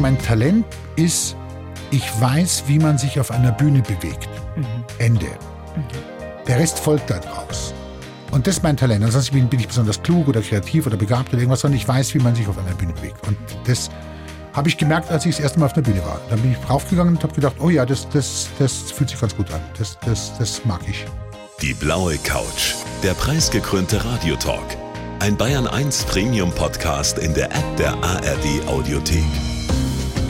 mein Talent ist, ich weiß, wie man sich auf einer Bühne bewegt. Ende. Der Rest folgt daraus. Und das ist mein Talent. Ansonsten bin, bin ich besonders klug oder kreativ oder begabt oder irgendwas, sondern ich weiß, wie man sich auf einer Bühne bewegt. Und das habe ich gemerkt, als ich das erste Mal auf der Bühne war. Dann bin ich raufgegangen und habe gedacht, oh ja, das, das, das fühlt sich ganz gut an. Das, das, das mag ich. Die blaue Couch, der preisgekrönte Radiotalk. Ein Bayern 1 Premium Podcast in der App der ARD Audiothek.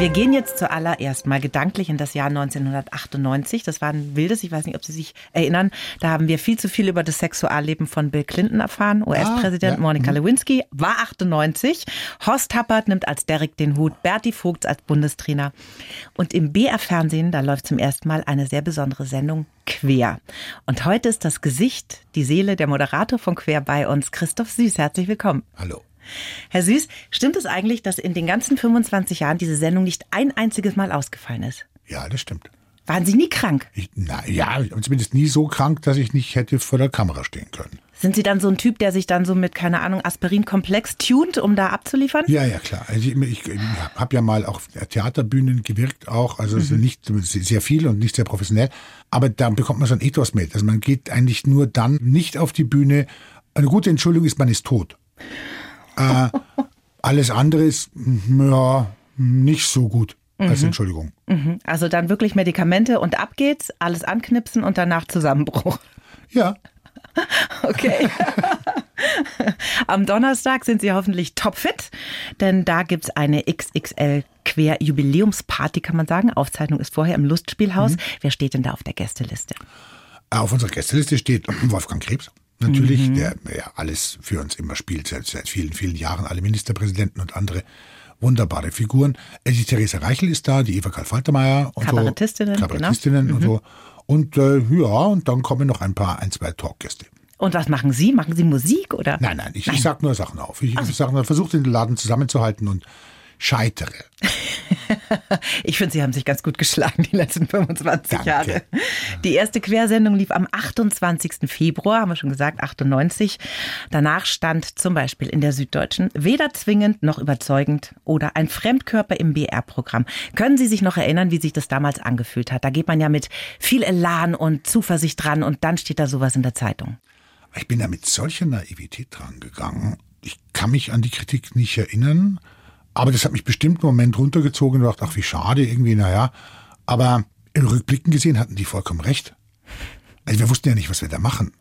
Wir gehen jetzt zuallererst mal gedanklich in das Jahr 1998. Das war ein wildes, ich weiß nicht, ob Sie sich erinnern. Da haben wir viel zu viel über das Sexualleben von Bill Clinton erfahren. US-Präsident Ah, ja. Monica Mhm. Lewinsky war 98. Horst Tappert nimmt als Derek den Hut, Berti Vogt als Bundestrainer. Und im BR-Fernsehen, da läuft zum ersten Mal eine sehr besondere Sendung Quer. Und heute ist das Gesicht, die Seele, der Moderator von Quer bei uns, Christoph Süß. Herzlich willkommen. Hallo. Herr Süß, stimmt es eigentlich, dass in den ganzen 25 Jahren diese Sendung nicht ein einziges Mal ausgefallen ist? Ja, das stimmt. Waren Sie nie krank? Ich, na, ja, zumindest nie so krank, dass ich nicht hätte vor der Kamera stehen können. Sind Sie dann so ein Typ, der sich dann so mit, keine Ahnung, Aspirin-Komplex tunt, um da abzuliefern? Ja, ja, klar. Also ich, ich, ich habe ja mal auf Theaterbühnen gewirkt auch, also ist nicht sehr viel und nicht sehr professionell, aber da bekommt man so ein Ethos mit. Also man geht eigentlich nur dann nicht auf die Bühne. Eine gute Entschuldigung ist, man ist tot. Äh, alles andere ist, mm, ja, nicht so gut als Entschuldigung. Also dann wirklich Medikamente und ab geht's, alles anknipsen und danach Zusammenbruch. Ja, Okay. Am Donnerstag sind Sie hoffentlich topfit, denn da gibt's eine XXL Quer Jubiläumsparty, kann man sagen. Aufzeichnung ist vorher im Lustspielhaus. Wer steht denn da auf der Gästeliste? Auf unserer Gästeliste steht Wolfgang Krebs. Natürlich, der ja alles für uns immer spielt, seit, seit vielen, vielen Jahren, alle Ministerpräsidenten und andere wunderbare Figuren. Die Theresa Reichel ist da, die Eva Karl Faltermeier und Kabarettistinnen, so. Kabarettistinnen und so. Und äh, ja, und dann kommen noch ein paar, ein, zwei Talkgäste. Und was machen Sie? Machen Sie Musik oder? Nein, nein, ich, ich sag nur Sachen auf. Ich, ich sag nur, versuche den Laden zusammenzuhalten und scheitere. Ich finde, Sie haben sich ganz gut geschlagen die letzten 25 Danke. Jahre. Die erste Quersendung lief am 28. Februar, haben wir schon gesagt, 98. Danach stand zum Beispiel in der Süddeutschen weder zwingend noch überzeugend oder ein Fremdkörper im BR-Programm. Können Sie sich noch erinnern, wie sich das damals angefühlt hat? Da geht man ja mit viel Elan und Zuversicht dran und dann steht da sowas in der Zeitung. Ich bin da mit solcher Naivität dran gegangen. Ich kann mich an die Kritik nicht erinnern, aber das hat mich bestimmt einen Moment runtergezogen und dachte, ach wie schade, irgendwie, naja. Aber in Rückblicken gesehen hatten die vollkommen recht. Also wir wussten ja nicht, was wir da machen.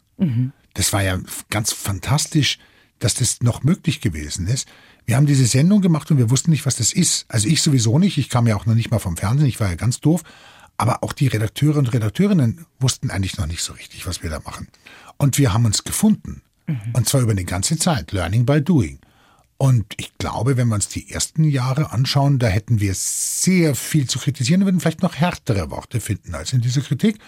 Das war ja ganz fantastisch, dass das noch möglich gewesen ist. Wir haben diese Sendung gemacht und wir wussten nicht, was das ist. Also ich sowieso nicht. Ich kam ja auch noch nicht mal vom Fernsehen. Ich war ja ganz doof. Aber auch die Redakteure und Redakteurinnen wussten eigentlich noch nicht so richtig, was wir da machen. Und wir haben uns gefunden. Und zwar über eine ganze Zeit. Learning by doing. Und ich glaube, wenn wir uns die ersten Jahre anschauen, da hätten wir sehr viel zu kritisieren und würden vielleicht noch härtere Worte finden als in dieser Kritik.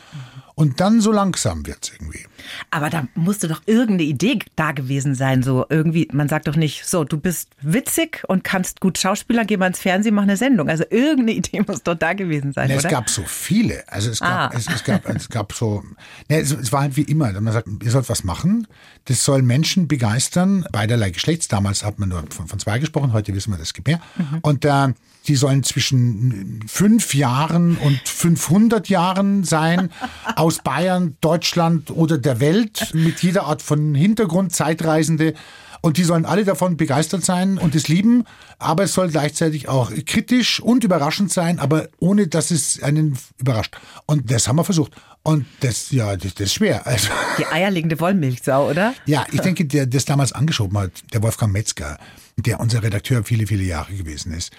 Und dann so langsam wird's irgendwie. Aber da musste doch irgendeine Idee da gewesen sein. So irgendwie, man sagt doch nicht, so, du bist witzig und kannst gut Schauspieler, geh mal ins Fernsehen, mach eine Sendung. Also irgendeine Idee muss doch da gewesen sein, Ne, oder? es gab so viele. Also es gab, Ah. es, es gab, es gab so, ne, es, es war halt wie immer. Man sagt, ihr sollt was machen. Das soll Menschen begeistern, beiderlei Geschlechts. Damals hat man nur von, von zwei gesprochen, heute wissen wir, das gibt mehr. Und äh, die sollen zwischen fünf Jahren und 500 Jahren sein, aus Bayern, Deutschland oder der Welt, mit jeder Art von Hintergrund, Zeitreisende. Und die sollen alle davon begeistert sein und es lieben, aber es soll gleichzeitig auch kritisch und überraschend sein, aber ohne dass es einen überrascht. Und das haben wir versucht. Und das, ja, das, das ist schwer. Also, Die eierlegende Wollmilchsau, oder? ja, ich denke, der der das damals angeschoben hat, der Wolfgang Metzger, der unser Redakteur viele, viele Jahre gewesen ist,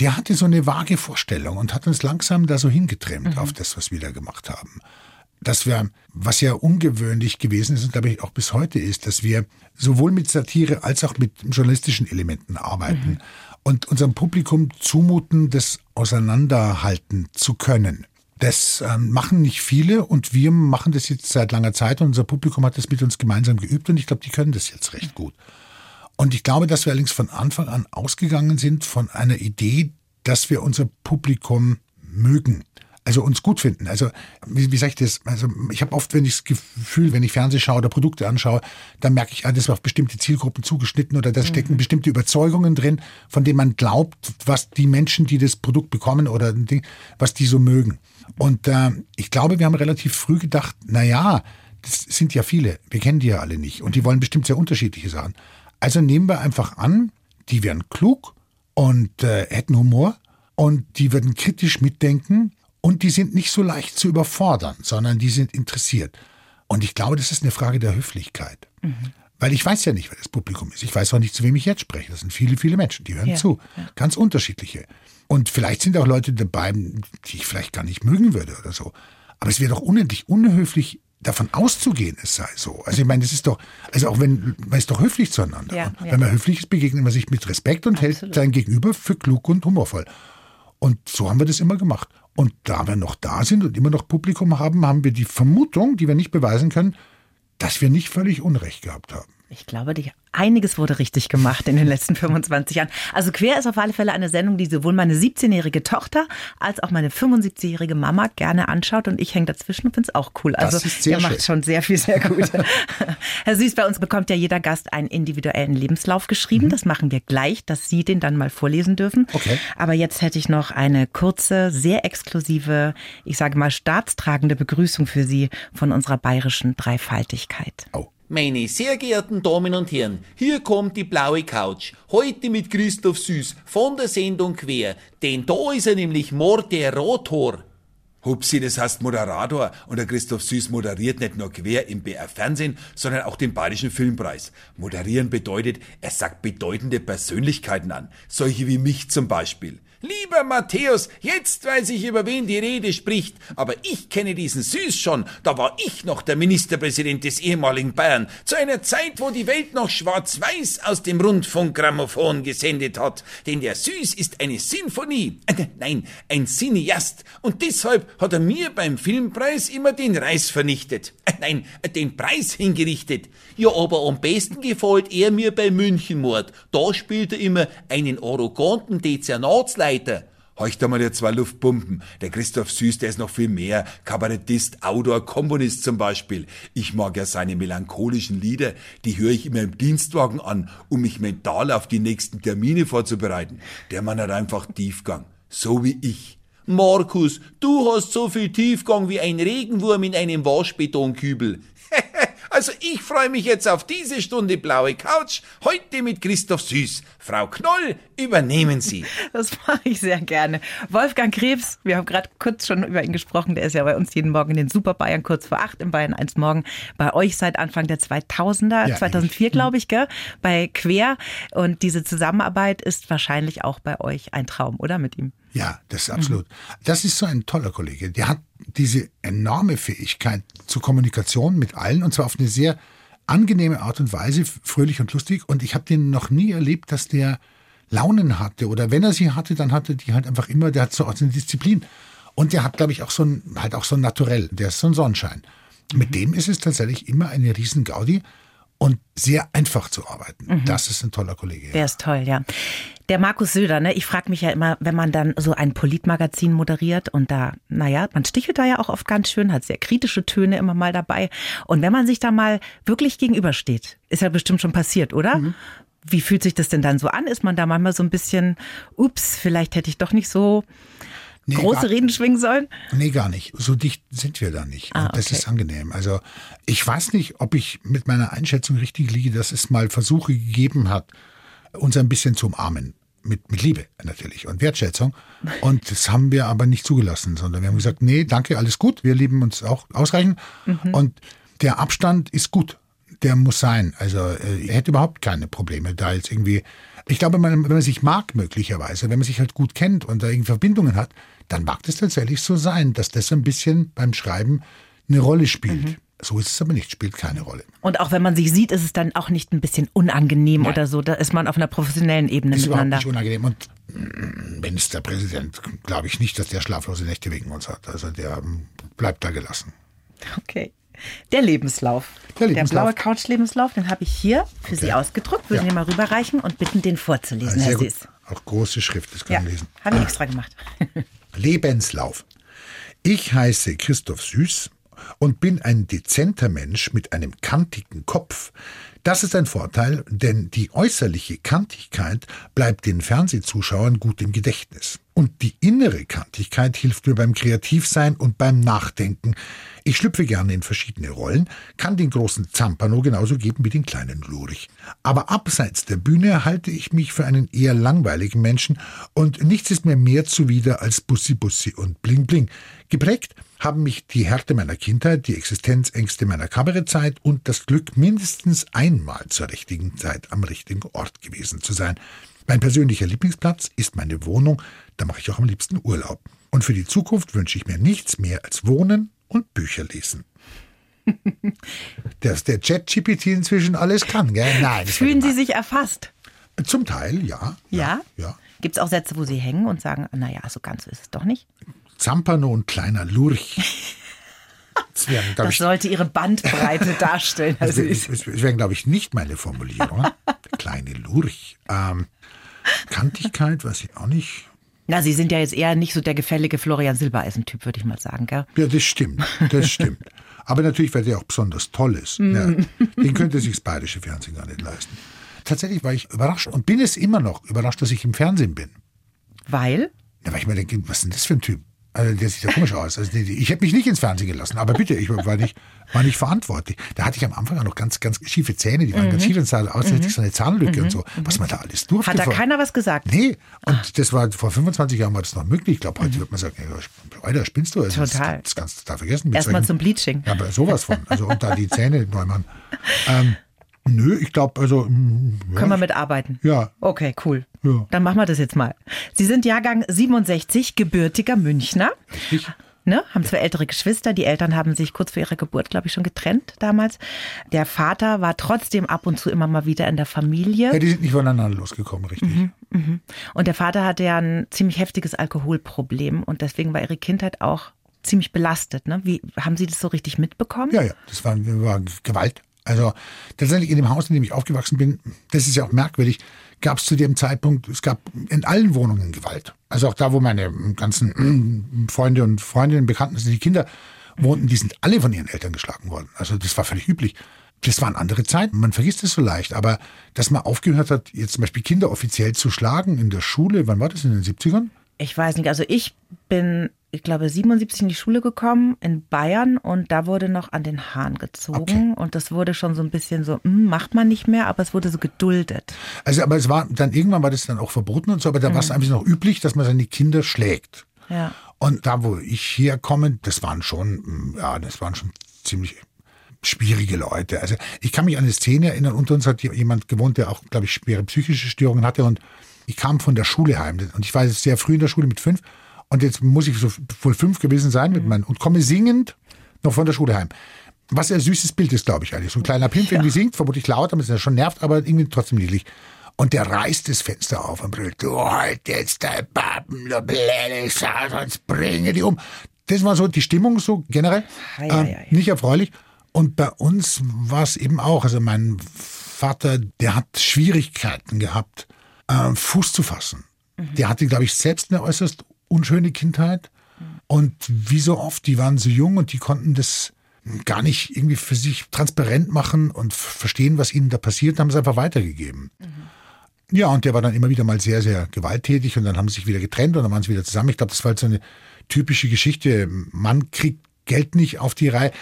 der hatte so eine vage Vorstellung und hat uns langsam da so hingetrimmt auf das, was wir da gemacht haben. Dass wir, was ja ungewöhnlich gewesen ist und glaube ich auch bis heute ist, dass wir sowohl mit Satire als auch mit journalistischen Elementen arbeiten und unserem Publikum zumuten, das auseinanderhalten zu können. Das ähm, machen nicht viele und wir machen das jetzt seit langer Zeit und unser Publikum hat das mit uns gemeinsam geübt und ich glaube, die können das jetzt recht gut. Und ich glaube, dass wir allerdings von Anfang an ausgegangen sind von einer Idee, dass wir unser Publikum mögen also uns gut finden. Also wie, wie sage ich das? Also ich habe oft, wenn ich das Gefühl, wenn ich Fernseh schaue oder Produkte anschaue, dann merke ich, ah, das war auf bestimmte Zielgruppen zugeschnitten oder da stecken mhm. bestimmte Überzeugungen drin, von denen man glaubt, was die Menschen, die das Produkt bekommen oder ein Ding, was die so mögen. Und äh, ich glaube, wir haben relativ früh gedacht, na ja, das sind ja viele, wir kennen die ja alle nicht und die wollen bestimmt sehr unterschiedliche Sachen. Also nehmen wir einfach an, die wären klug und äh, hätten Humor und die würden kritisch mitdenken und die sind nicht so leicht zu überfordern, sondern die sind interessiert. Und ich glaube, das ist eine Frage der Höflichkeit. Mhm. Weil ich weiß ja nicht, wer das Publikum ist. Ich weiß auch nicht, zu wem ich jetzt spreche. Das sind viele, viele Menschen, die hören ja, zu. Ja. Ganz unterschiedliche. Und vielleicht sind auch Leute dabei, die ich vielleicht gar nicht mögen würde oder so. Aber es wäre doch unendlich unhöflich, davon auszugehen, es sei so. Also ich meine, es ist doch, also auch wenn, man ist doch höflich zueinander. Ja, ja. Wenn man höflich ist, begegnet man sich mit Respekt und Absolut. hält sein Gegenüber für klug und humorvoll. Und so haben wir das immer gemacht. Und da wir noch da sind und immer noch Publikum haben, haben wir die Vermutung, die wir nicht beweisen können, dass wir nicht völlig Unrecht gehabt haben. Ich glaube, die einiges wurde richtig gemacht in den letzten 25 Jahren. Also Quer ist auf alle Fälle eine Sendung, die sowohl meine 17-jährige Tochter als auch meine 75-jährige Mama gerne anschaut und ich hänge dazwischen und finde es auch cool. Also ihr macht schon sehr viel, sehr gut. Herr Süß, bei uns bekommt ja jeder Gast einen individuellen Lebenslauf geschrieben. Mhm. Das machen wir gleich, dass Sie den dann mal vorlesen dürfen. Okay. Aber jetzt hätte ich noch eine kurze, sehr exklusive, ich sage mal staatstragende Begrüßung für Sie von unserer bayerischen Dreifaltigkeit. Oh. Meine sehr geehrten Damen und Herren, hier kommt die blaue Couch. Heute mit Christoph Süß von der Sendung Quer. Denn da ist er nämlich Moderator. Hupsi, das heißt Moderator. Und der Christoph Süß moderiert nicht nur quer im BR Fernsehen, sondern auch den Bayerischen Filmpreis. Moderieren bedeutet, er sagt bedeutende Persönlichkeiten an. Solche wie mich zum Beispiel. Lieber Matthäus, jetzt weiß ich, über wen die Rede spricht, aber ich kenne diesen Süß schon, da war ich noch der Ministerpräsident des ehemaligen Bayern, zu einer Zeit, wo die Welt noch schwarz-weiß aus dem Rundfunkgrammophon gesendet hat, denn der Süß ist eine Sinfonie, äh, nein, ein Cineast, und deshalb hat er mir beim Filmpreis immer den Reis vernichtet, äh, nein, den Preis hingerichtet. Ja, aber am besten gefällt er mir bei Münchenmord, da spielt er immer einen arroganten Dezernatsleiter, weiter. Heucht einmal der zwei Luftpumpen. Der Christoph Süß, der ist noch viel mehr. Kabarettist, Autor, Komponist zum Beispiel. Ich mag ja seine melancholischen Lieder. Die höre ich immer im Dienstwagen an, um mich mental auf die nächsten Termine vorzubereiten. Der Mann hat einfach Tiefgang. So wie ich. Markus, du hast so viel Tiefgang wie ein Regenwurm in einem Waschbetonkübel. Also ich freue mich jetzt auf diese Stunde blaue Couch, heute mit Christoph Süß. Frau Knoll, übernehmen Sie. Das mache ich sehr gerne. Wolfgang Krebs, wir haben gerade kurz schon über ihn gesprochen, der ist ja bei uns jeden Morgen in den Super Bayern kurz vor acht im Bayern 1 Morgen. Bei euch seit Anfang der 2000er, ja, 2004 glaube ich, gell? bei Quer. Und diese Zusammenarbeit ist wahrscheinlich auch bei euch ein Traum, oder mit ihm? Ja, das ist absolut. Mhm. Das ist so ein toller Kollege. Der hat diese enorme Fähigkeit zur Kommunikation mit allen und zwar auf eine sehr angenehme Art und Weise, fröhlich und lustig. Und ich habe den noch nie erlebt, dass der Launen hatte oder wenn er sie hatte, dann hatte die halt einfach immer, der hat so eine Disziplin. Und der hat, glaube ich, auch so ein, halt auch so ein Naturell, der ist so ein Sonnenschein. Mhm. Mit dem ist es tatsächlich immer eine riesen Gaudi und sehr einfach zu arbeiten. Mhm. Das ist ein toller Kollege. Der ist toll, ja. Der Markus Söder, ne? Ich frage mich ja immer, wenn man dann so ein Politmagazin moderiert und da, naja, man stichelt da ja auch oft ganz schön, hat sehr kritische Töne immer mal dabei. Und wenn man sich da mal wirklich gegenübersteht, ist ja bestimmt schon passiert, oder? Mhm. Wie fühlt sich das denn dann so an? Ist man da manchmal so ein bisschen, ups, vielleicht hätte ich doch nicht so nee, große gar, Reden schwingen sollen? Nee, gar nicht. So dicht sind wir da nicht. Ah, okay. Das ist angenehm. Also ich weiß nicht, ob ich mit meiner Einschätzung richtig liege, dass es mal Versuche gegeben hat, uns ein bisschen zu umarmen. Mit, mit Liebe natürlich und Wertschätzung. Und das haben wir aber nicht zugelassen, sondern wir haben gesagt, nee, danke, alles gut, wir lieben uns auch ausreichend. Mhm. Und der Abstand ist gut der muss sein. Also äh, er hätte überhaupt keine Probleme da jetzt irgendwie. Ich glaube, wenn man, wenn man sich mag möglicherweise, wenn man sich halt gut kennt und da irgendwie Verbindungen hat, dann mag das tatsächlich so sein, dass das ein bisschen beim Schreiben eine Rolle spielt. Mhm. So ist es aber nicht, spielt keine Rolle. Und auch wenn man sich sieht, ist es dann auch nicht ein bisschen unangenehm Nein. oder so. Da ist man auf einer professionellen Ebene ist miteinander. Ist überhaupt nicht unangenehm. Und mm, Ministerpräsident, glaube ich nicht, dass der schlaflose Nächte wegen uns hat. Also der mm, bleibt da gelassen. Okay. Der Lebenslauf. Der Lebenslauf. blaue Couch-Lebenslauf, den habe ich hier für Sie Okay. ausgedruckt. Würde Ja. den mal rüberreichen und bitten, den vorzulesen, Sehr Herr. Süß. Auch große Schrift, das kann Ja, man lesen. habe ich extra gemacht. Lebenslauf. Ich heiße Christoph Süß und bin ein dezenter Mensch mit einem kantigen Kopf. Das ist ein Vorteil, denn die äußerliche Kantigkeit bleibt den Fernsehzuschauern gut im Gedächtnis. Und die innere Kantigkeit hilft mir beim Kreativsein und beim Nachdenken. Ich schlüpfe gerne in verschiedene Rollen, kann den großen Zampano genauso geben wie den kleinen Lurich. Aber abseits der Bühne halte ich mich für einen eher langweiligen Menschen und nichts ist mir mehr zuwider als Bussi Bussi und Bling Bling. Geprägt haben mich die Härte meiner Kindheit, die Existenzängste meiner Kabarettzeit und das Glück, mindestens einmal zur richtigen Zeit am richtigen Ort gewesen zu sein. Mein persönlicher Lieblingsplatz ist meine Wohnung, da mache ich auch am liebsten Urlaub. Und für die Zukunft wünsche ich mir nichts mehr als Wohnen und Bücher lesen. Dass der Chat-GPT inzwischen alles kann, gell? Nein. Fühlen Sie sich erfasst? Zum Teil, ja. Ja? Ja. Gibt es auch Sätze, wo Sie hängen und sagen, naja, so ganz ist es doch nicht? Zampano und kleiner Lurch. Das wären, Das ich, sollte Ihre Bandbreite darstellen, das das wären, glaube ich, nicht meine Formulierung. Der kleine Lurch. Ähm, Kantigkeit, weiß ich auch nicht. Na, Sie sind ja jetzt eher nicht so der gefällige Florian Silbereisen-Typ, würde ich mal sagen, gell? Ja, das stimmt. Das stimmt. Aber natürlich, weil der auch besonders toll ist. Ja, den könnte sich das bayerische Fernsehen gar nicht leisten. Tatsächlich war ich überrascht und bin es immer noch überrascht, dass ich im Fernsehen bin. Weil? Ja, weil ich mir denke, was ist denn das für ein Typ? Also, der sieht ja komisch aus. Also, ich hätte mich nicht ins Fernsehen gelassen, aber bitte, ich war nicht, war nicht verantwortlich. Da hatte ich am Anfang auch noch ganz, ganz schiefe Zähne, die waren ganz schief und sah aus, als hätte ich so eine Zahnlücke und so. Was man da alles durfte. Hat da vor- keiner was gesagt? Nee, und das war vor 25 Jahren war das noch möglich. Ich glaube, heute wird man sagen, ja, Alter, spinnst du? Also, Total. Das, das kannst du da vergessen. Erstmal zum Bleaching. Ja, aber sowas von. Also, und da die Zähne neu machen. Ähm, nö, ich glaube, also, mm, ja, Können wir mitarbeiten? Ja. Okay, cool. Ja. Dann machen wir das jetzt mal. Sie sind Jahrgang 67, gebürtiger Münchner. Richtig. Ne, haben zwei ältere Geschwister. Die Eltern haben sich kurz vor ihrer Geburt, glaube ich, schon getrennt damals. Der Vater war trotzdem ab und zu immer mal wieder in der Familie. Ja, die sind nicht voneinander losgekommen, richtig. Und der Vater hatte ja ein ziemlich heftiges Alkoholproblem und deswegen war ihre Kindheit auch ziemlich belastet. Ne? Wie haben Sie das so richtig mitbekommen? Ja, ja, das war, war Gewalt. Also tatsächlich in dem Haus, in dem ich aufgewachsen bin, das ist ja auch merkwürdig, gab es zu dem Zeitpunkt, es gab in allen Wohnungen Gewalt. Also auch da, wo meine ganzen Freunde und Freundinnen, Bekannten, also die Kinder wohnten, die sind alle von ihren Eltern geschlagen worden. Also das war völlig üblich. Das waren andere Zeiten, man vergisst es so leicht, aber dass man aufgehört hat, jetzt zum Beispiel Kinder offiziell zu schlagen in der Schule, wann war das, in den 70ern? Ich weiß nicht, also ich bin, ich glaube, 77 in die Schule gekommen in Bayern und da wurde noch an den Haaren gezogen und das wurde schon so ein bisschen so, hm, macht man nicht mehr, aber es wurde so geduldet. Also, aber es war dann irgendwann war das dann auch verboten und so, aber da war es einfach noch üblich, dass man seine Kinder schlägt. Ja. Und da, wo ich herkomme, das waren schon, mm, ja, das waren schon ziemlich schwierige Leute. Also ich kann mich an eine Szene erinnern, unter uns hat jemand gewohnt, der auch, glaube ich, schwere psychische Störungen hatte und ich kam von der Schule heim und ich war sehr früh in der Schule mit fünf und jetzt muss ich so wohl fünf gewesen sein mit meinen, und komme singend noch von der Schule heim. Was ein süßes Bild ist, glaube ich, eigentlich. So ein kleiner Pimp irgendwie singt, vermutlich laut, damit es ja schon nervt, aber irgendwie trotzdem niedlich. Und der reißt das Fenster auf und brüllt, du halt jetzt dein Pappen, du blöde Sau, sonst bringe die um. Das war so die Stimmung so generell. Ei, ei, Ähm, ei. nicht erfreulich. Und bei uns war es eben auch, also mein Vater, der hat Schwierigkeiten gehabt, äh, Fuß zu fassen. Der hatte, glaube ich, selbst eine äußerst unschöne Kindheit. Und wie so oft, die waren so jung und die konnten das gar nicht irgendwie für sich transparent machen und verstehen, was ihnen da passiert, haben es einfach weitergegeben. Ja, und der war dann immer wieder mal sehr, sehr gewalttätig und dann haben sie sich wieder getrennt und dann waren sie wieder zusammen. Ich glaube, das war halt so eine typische Geschichte. Mann kriegt Geld nicht auf die Reihe.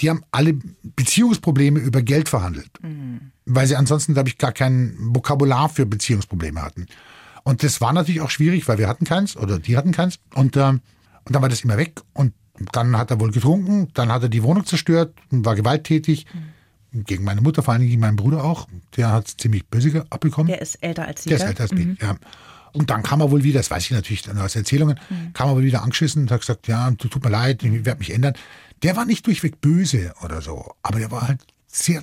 Die haben alle Beziehungsprobleme über Geld verhandelt, weil sie ansonsten, glaube ich, gar kein Vokabular für Beziehungsprobleme hatten. Und das war natürlich auch schwierig, weil wir hatten keins oder die hatten keins. Und, ähm, und dann war das immer weg. Und dann hat er wohl getrunken, dann hat er die Wohnung zerstört und war gewalttätig. Gegen meine Mutter, vor allem gegen meinen Bruder auch. Der hat es ziemlich böse abbekommen. Der ist älter als Sie. Der ist älter als mich, ja. Und dann kam er wohl wieder, das weiß ich natürlich aus Erzählungen, kam er wohl wieder angeschissen und hat gesagt, ja, tut mir leid, ich werde mich ändern. Der war nicht durchweg böse oder so, aber der war halt sehr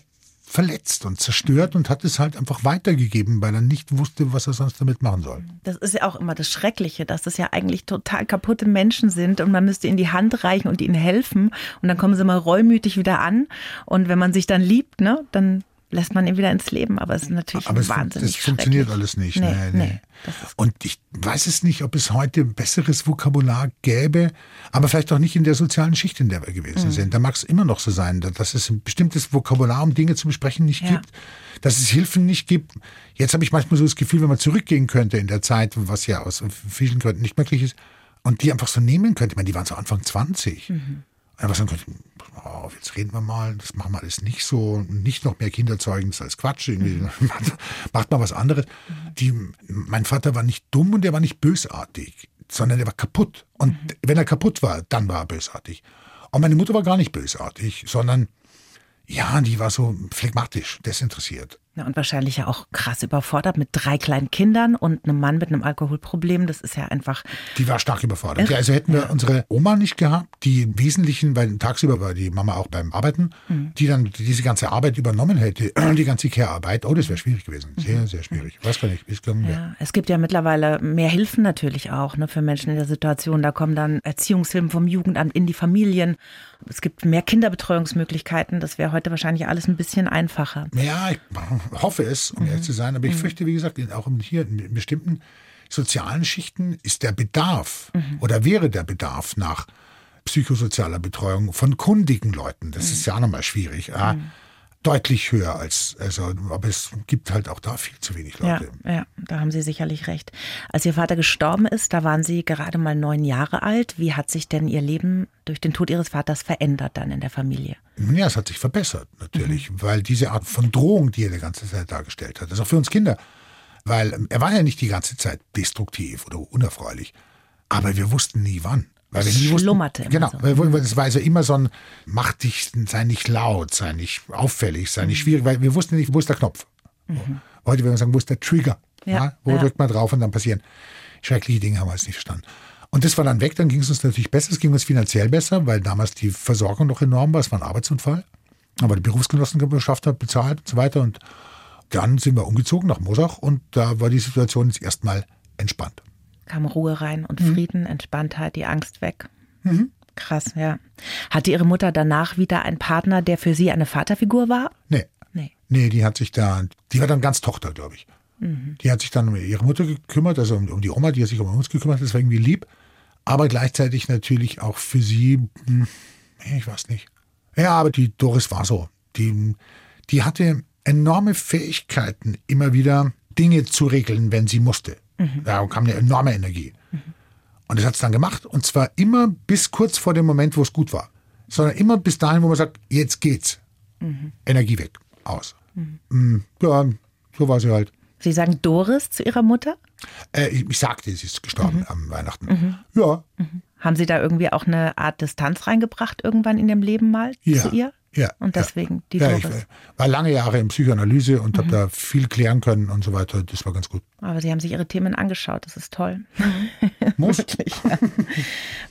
verletzt und zerstört und hat es halt einfach weitergegeben, weil er nicht wusste, was er sonst damit machen soll. Das ist ja auch immer das Schreckliche, dass das ja eigentlich total kaputte Menschen sind und man müsste ihnen die Hand reichen und ihnen helfen und dann kommen sie mal reumütig wieder an und wenn man sich dann liebt, ne, dann lässt man ihn wieder ins Leben. Aber es ist natürlich Aber es, wahnsinnig das funktioniert alles nicht. Nee, Nee, nee, Und ich weiß es nicht, ob es heute ein besseres Vokabular gäbe, aber vielleicht auch nicht in der sozialen Schicht, in der wir Mhm. gewesen sind. Da mag es immer noch so sein, da- dass es ein bestimmtes Vokabular, um Dinge zu besprechen, nicht Ja. gibt, dass es Hilfen nicht gibt. Jetzt habe ich manchmal so das Gefühl, wenn man zurückgehen könnte in der Zeit, was ja aus vielen Gründen nicht möglich ist, und die einfach so nehmen könnte. Ich meine, die waren so Anfang 20. Mhm. Und einfach sagen könnte, oh, jetzt reden wir mal, das machen wir alles nicht so, nicht noch mehr Kinder zeugen, das ist alles Quatsch, irgendwie, macht mal was anderes. Die, mein Vater war nicht dumm und er war nicht bösartig, sondern er war kaputt. Und wenn er kaputt war, dann war er bösartig. Und meine Mutter war gar nicht bösartig, sondern ja, die war so phlegmatisch, desinteressiert. Ja, und wahrscheinlich ja auch krass überfordert mit drei kleinen Kindern und einem Mann mit einem Alkoholproblem. Das ist ja einfach. Die war stark überfordert. Ja, also hätten wir unsere Oma nicht gehabt, die im Wesentlichen, weil tagsüber war die Mama auch beim Arbeiten, die dann diese ganze Arbeit übernommen hätte, die ganze Care-Arbeit, oh, das wäre schwierig gewesen. Sehr, sehr schwierig. Ich weiß gar nicht, wie es gegangen wäre. Ja, es gibt ja mittlerweile mehr Hilfen natürlich auch ne, für Menschen in der Situation. Da kommen dann Erziehungshilfen vom Jugendamt in die Familien. Es gibt mehr Kinderbetreuungsmöglichkeiten. Das wäre heute wahrscheinlich alles ein bisschen einfacher. Ja, ich hoffe es, um ehrlich zu sein, aber ich fürchte, wie gesagt, auch hier in bestimmten sozialen Schichten ist der Bedarf oder wäre der Bedarf nach psychosozialer Betreuung von kundigen Leuten, das ist ja auch nochmal schwierig, äh, deutlich höher als, also, aber es gibt halt auch da viel zu wenig Ja, Leute. ja, da haben Sie sicherlich recht. Als Ihr Vater gestorben ist, da waren Sie gerade mal neun Jahre alt. Wie hat sich denn Ihr Leben durch den Tod Ihres Vaters verändert dann in der Familie? Ja, es hat sich verbessert, natürlich, weil diese Art von Drohung, die er die ganze Zeit dargestellt hat, das ist auch für uns Kinder, weil ähm, er war ja nicht die ganze Zeit destruktiv oder unerfreulich, aber wir wussten nie wann. Weil wir Es nie wussten, schlummerte immer Genau, so. es war also immer so ein, mach dich, sei nicht laut, sei nicht auffällig, sei Mhm. nicht schwierig, weil wir wussten nicht, wo ist der Knopf. Heute würden wir sagen, wo ist der Trigger? Ja, Wo ja. drückt man drauf und dann passieren schreckliche Dinge, haben wir jetzt nicht verstanden. Und das war dann weg, dann ging es uns natürlich besser, es ging uns finanziell besser, weil damals die Versorgung noch enorm war, es war ein Arbeitsunfall. Aber die Berufsgenossenschaft hat bezahlt und so weiter. Und dann sind wir umgezogen nach Mosach und da war die Situation jetzt erstmal entspannt. Kam Ruhe rein und Mhm. Frieden, Entspanntheit, die Angst weg. Krass, ja. Hatte Ihre Mutter danach wieder einen Partner, der für Sie eine Vaterfigur war? Nee. Nee. Nee, die hat sich da, die war dann ganz Tochter, glaube ich. Die hat sich dann um ihre Mutter gekümmert, also um, um die Oma, die hat sich um uns gekümmert, das war irgendwie lieb. Aber gleichzeitig natürlich auch für sie, hm, ich weiß nicht. Ja, aber die Doris war so. Die, die hatte enorme Fähigkeiten, immer wieder Dinge zu regeln, wenn sie musste. Da kam eine enorme Energie. Und das hat es dann gemacht. Und zwar immer bis kurz vor dem Moment, wo es gut war. Sondern immer bis dahin, wo man sagt, jetzt geht's. Energie weg, aus. Mm, Ja, so war sie halt. Sie sagen Doris zu Ihrer Mutter? Äh, ich, ich sagte, sie ist gestorben am Weihnachten. Ja, Haben Sie da irgendwie auch eine Art Distanz reingebracht irgendwann in dem Leben mal ja. zu ihr? Ja. Und deswegen die ja, ich Doris. war lange Jahre in Psychoanalyse und habe da viel klären können und so weiter. Das war ganz gut. Aber Sie haben sich Ihre Themen angeschaut, das ist toll. Muss. Wirklich. Ja.